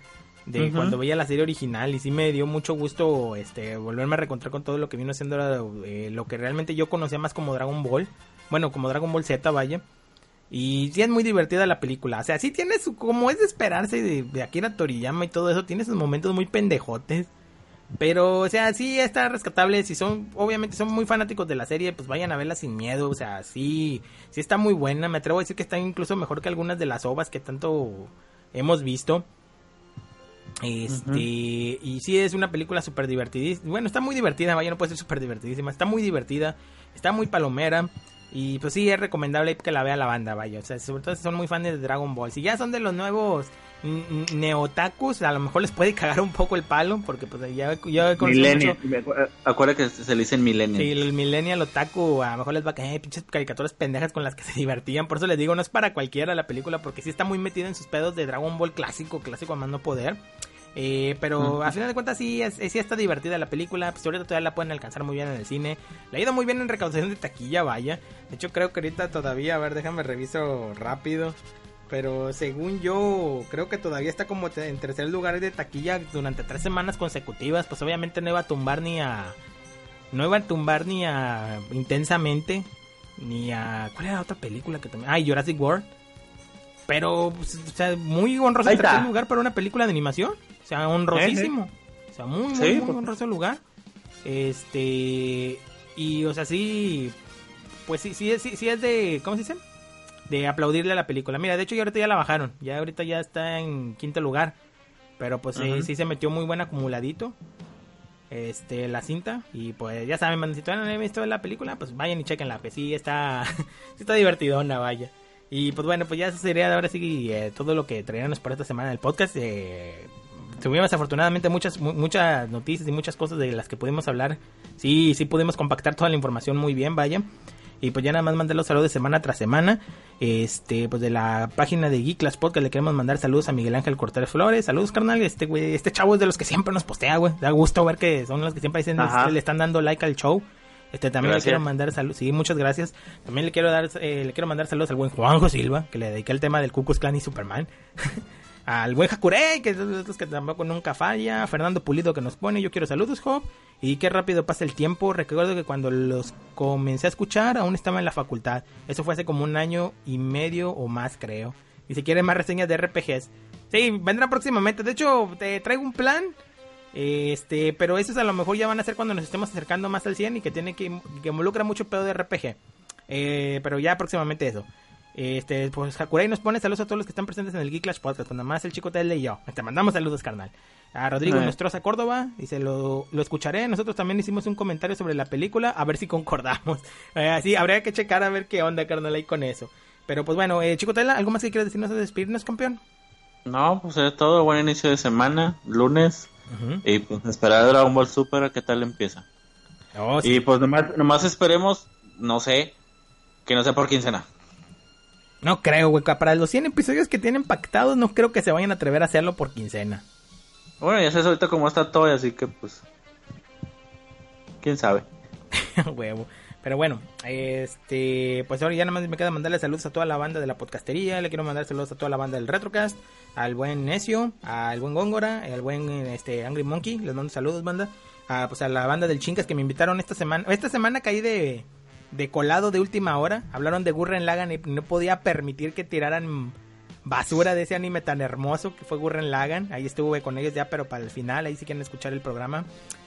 de cuando veía la serie original y sí me dio mucho gusto este volverme a reencontrar con todo lo que vino siendo eh, lo que realmente yo conocía más como Dragon Ball bueno como Dragon Ball Z vaya y sí es muy divertida la película o sea sí tiene su como es de esperarse de, de Akira Toriyama y todo eso tiene sus momentos muy pendejotes pero, o sea, sí está rescatable. Si son, obviamente, son muy fanáticos de la serie, pues vayan a verla sin miedo. O sea, sí, sí está muy buena. Me atrevo a decir que está incluso mejor que algunas de las ovas que tanto hemos visto. Este, y sí es una película súper divertidísima. Bueno, está muy divertida, vaya, no puede ser súper divertidísima. Está muy divertida, está muy palomera. Y pues sí, es recomendable que la vea la banda, vaya. O sea, sobre todo si son muy fans de Dragon Ball. Si ya son de los nuevos neotakus, a lo mejor les puede cagar un poco el palo. Porque pues ya, ya Millennial. Acuerda que se le dicen millennial. Sí, el millennial otaku a lo mejor les va a caer pinches caricaturas pendejas con las que se divertían. Por eso les digo, no es para cualquiera la película. Porque sí está muy metida en sus pedos de Dragon Ball clásico, clásico a más no poder. Eh, pero a final de cuentas sí, es, sí está divertida la película. Pues ahorita todavía la pueden alcanzar muy bien en el cine. Le ha ido muy bien en recaudación de taquilla, vaya. De hecho creo que ahorita todavía, a ver, déjame reviso rápido. Pero según yo, creo que todavía está como en tercer lugar de taquilla durante tres semanas consecutivas. Pues obviamente no iba a tumbar ni a... No iba a tumbar ni a... Intensamente. Ni a... ¿Cuál era la otra película que también... Ah, Jurassic World. Pero, pues, o sea, muy honroso en tercer lugar para una película de animación. O sea, honrosísimo. O sea, muy, muy, muy pues. honroso lugar. Este. Y, o sea, sí. Pues sí, sí, sí, sí es de. ¿Cómo se dice? De aplaudirle a la película. Mira, de hecho, ya ahorita ya la bajaron. Ya ahorita ya está en quinto lugar. Pero pues sí, sí se metió muy buen acumuladito. Este, la cinta. Y pues ya saben, si todavía no han visto la película, pues vayan y chequenla. Que sí está. [LAUGHS] sí está divertidona, vaya. Y pues bueno, pues ya eso sería ahora sí eh, todo lo que traíamos para esta semana del podcast. Eh, tuvimos afortunadamente muchas muchas noticias y muchas cosas de las que pudimos hablar. Sí, sí pudimos compactar toda la información muy bien, vaya. Y pues ya nada más mandé los saludos de semana tras semana. Este, pues de la página de Geeklas Podcast le queremos mandar saludos a Miguel Ángel Cortés Flores. Saludos, carnal. Este güey, este chavo es de los que siempre nos postea, güey. Da gusto ver que son los que siempre dicen, que le están dando like al show. Este también le quiero mandar saludos, sí, muchas gracias. También le quiero dar eh, le quiero mandar saludos al buen Juanjo Silva, que le dediqué el tema del Cucus Clan y Superman. [LAUGHS] al buen Hakurei, que es que tampoco nunca falla, Fernando Pulido que nos pone, yo quiero saludos, Job, y qué rápido pasa el tiempo, recuerdo que cuando los comencé a escuchar aún estaba en la facultad, eso fue hace como un año y medio o más creo, y si quieren más reseñas de RPGs, sí, vendrán próximamente, de hecho te traigo un plan, este, pero esos a lo mejor ya van a ser cuando nos estemos acercando más al 100 y que tiene que, que involucra mucho pedo de RPG, eh, pero ya próximamente eso. Este, pues Hakurai nos pone saludos a todos los que están presentes en el Geek Clash Podcast, nada más el chico Tele y yo. Te mandamos saludos, carnal. A Rodrigo Nostroza Córdoba, dice, lo, lo escucharé. Nosotros también hicimos un comentario sobre la película, a ver si concordamos. [LAUGHS] Eh, habría que checar a ver qué onda, carnal, ahí con eso. Pero pues bueno, eh, chico Tela, ¿algo más que quieras decirnos de despedirnos, campeón? No, pues es todo. Buen inicio de semana, lunes. Y pues esperar a Dragon Ball Super qué tal empieza. Oh, y pues nomás, nomás esperemos, no sé, que no sea por quincena. No creo, güey. Para los 100 episodios que tienen pactados, no creo que se vayan a atrever a hacerlo por quincena. Bueno, ya sabes ahorita cómo está todo, así que pues. Quién sabe. [LAUGHS] Huevo. Pero bueno, este, pues ahora ya nada más me queda mandarle saludos a toda la banda de la podcastería, le quiero mandar saludos a toda la banda del Retrocast, al buen Necio, al buen Góngora, al buen este Angry Monkey, les mando saludos, banda. A, pues a la banda del Chingas que me invitaron esta semana. Esta semana caí de de colado de última hora. Hablaron de Gurren Lagan y no podía permitir que tiraran basura de ese anime tan hermoso que fue Gurren Lagan. Ahí estuve con ellos ya, pero para el final, ahí si quieren escuchar el programa.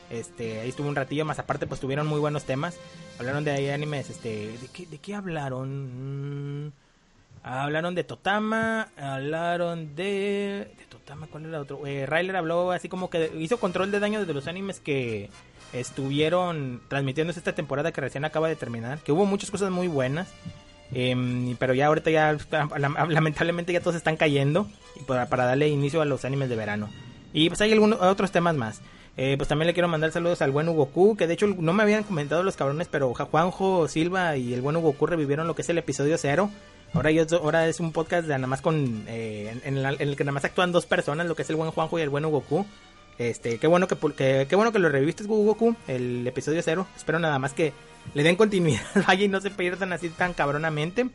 Este, ahí estuve un ratillo, más aparte pues tuvieron muy buenos temas. Hablaron de ahí animes, este, ¿de qué, de qué hablaron? Mm, hablaron de Totama, hablaron de... ¿De Totama? ¿Cuál era otro? Eh, Ryler habló así como que hizo control de daño de los animes que estuvieron transmitiéndose esta temporada que recién acaba de terminar, que hubo muchas cosas muy buenas, em, pero ya ahorita ya [LAUGHS] lamentablemente ya todos están cayendo para, darle inicio a los animes de verano. Y pues hay algunos otros temas más. Eh, pues también le quiero mandar saludos al buen Hugo que de hecho no me habían comentado los cabrones, pero Juanjo Silva y el buen Hugo revivieron lo que es el episodio cero. Ahora, yo, ahora es un podcast de nada más con eh, en, el que nada más actúan dos personas, lo que es el buen Juanjo y el buen Q. Este, qué bueno que, qué bueno que lo reviviste Q, el episodio cero. Espero nada más que le den continuidad vaya y no se pierdan así tan cabronamente.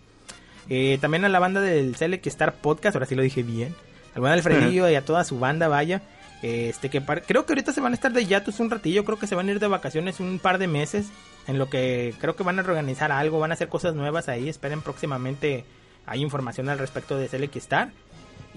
Eh, también a la banda del Select Star Podcast, ahora sí lo dije bien. Al buen Alfredillo y a toda su banda, vaya. Este que creo que ahorita se van a estar de yatos un ratillo, creo que se van a ir de vacaciones un par de meses, en lo que creo que van a organizar algo, van a hacer cosas nuevas ahí, esperen próximamente hay información al respecto de Select Star.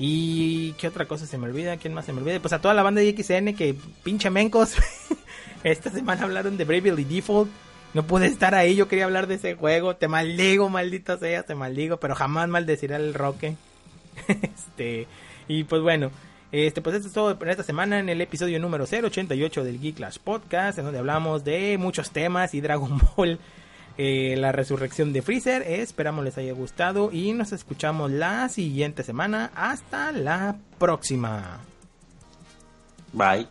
Y qué otra cosa se me olvida, quién más se me olvida, pues a toda la banda de XN que pinche mencos. [LAUGHS] Esta semana hablaron de Bravely Default. No pude estar ahí, yo quería hablar de ese juego. Te maldigo, maldito sea, te maldigo, pero jamás maldeciré al Roque. [LAUGHS] este, y pues bueno, este, pues esto es todo por esta semana en el episodio número 088 del Geek Clash Podcast, en donde hablamos de muchos temas y Dragon Ball, la resurrección de Freezer. esperamos les haya gustado y nos escuchamos la siguiente semana. Hasta la próxima. Bye.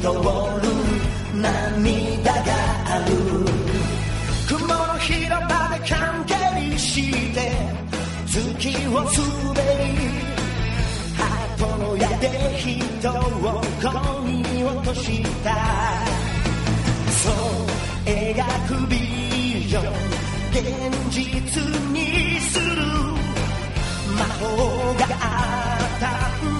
通る涙がある雲の広場で関係して月を滑り箱の矢で人をこに落としたそう描くビジョン現実にする魔法があった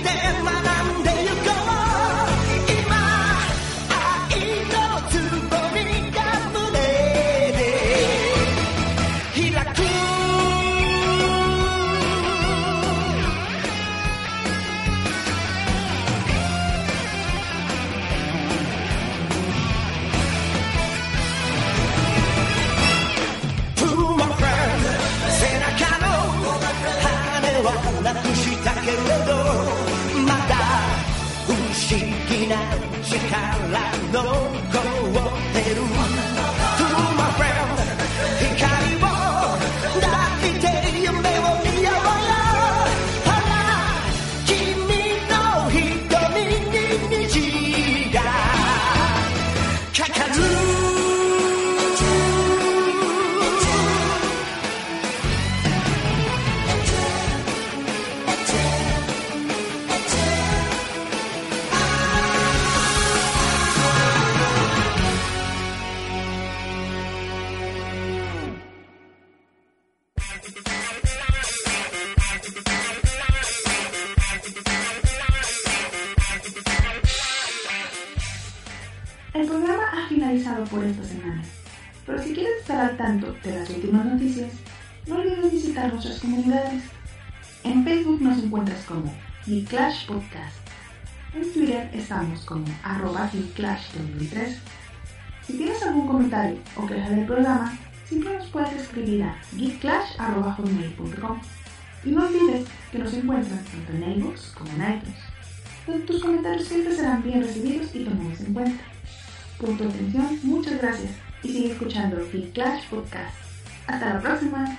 力の凍ってる Clash Podcast. En Twitter estamos como arroba Clash 2003. Si tienes algún comentario o queja del programa, siempre nos puedes escribir a geekclash.com. Y no olvides que nos encuentran tanto en iVoox como en iTunes, tus comentarios siempre serán bien recibidos y tomados en cuenta. Por tu atención, muchas gracias y sigue escuchando Geek Clash Podcast. Hasta la próxima.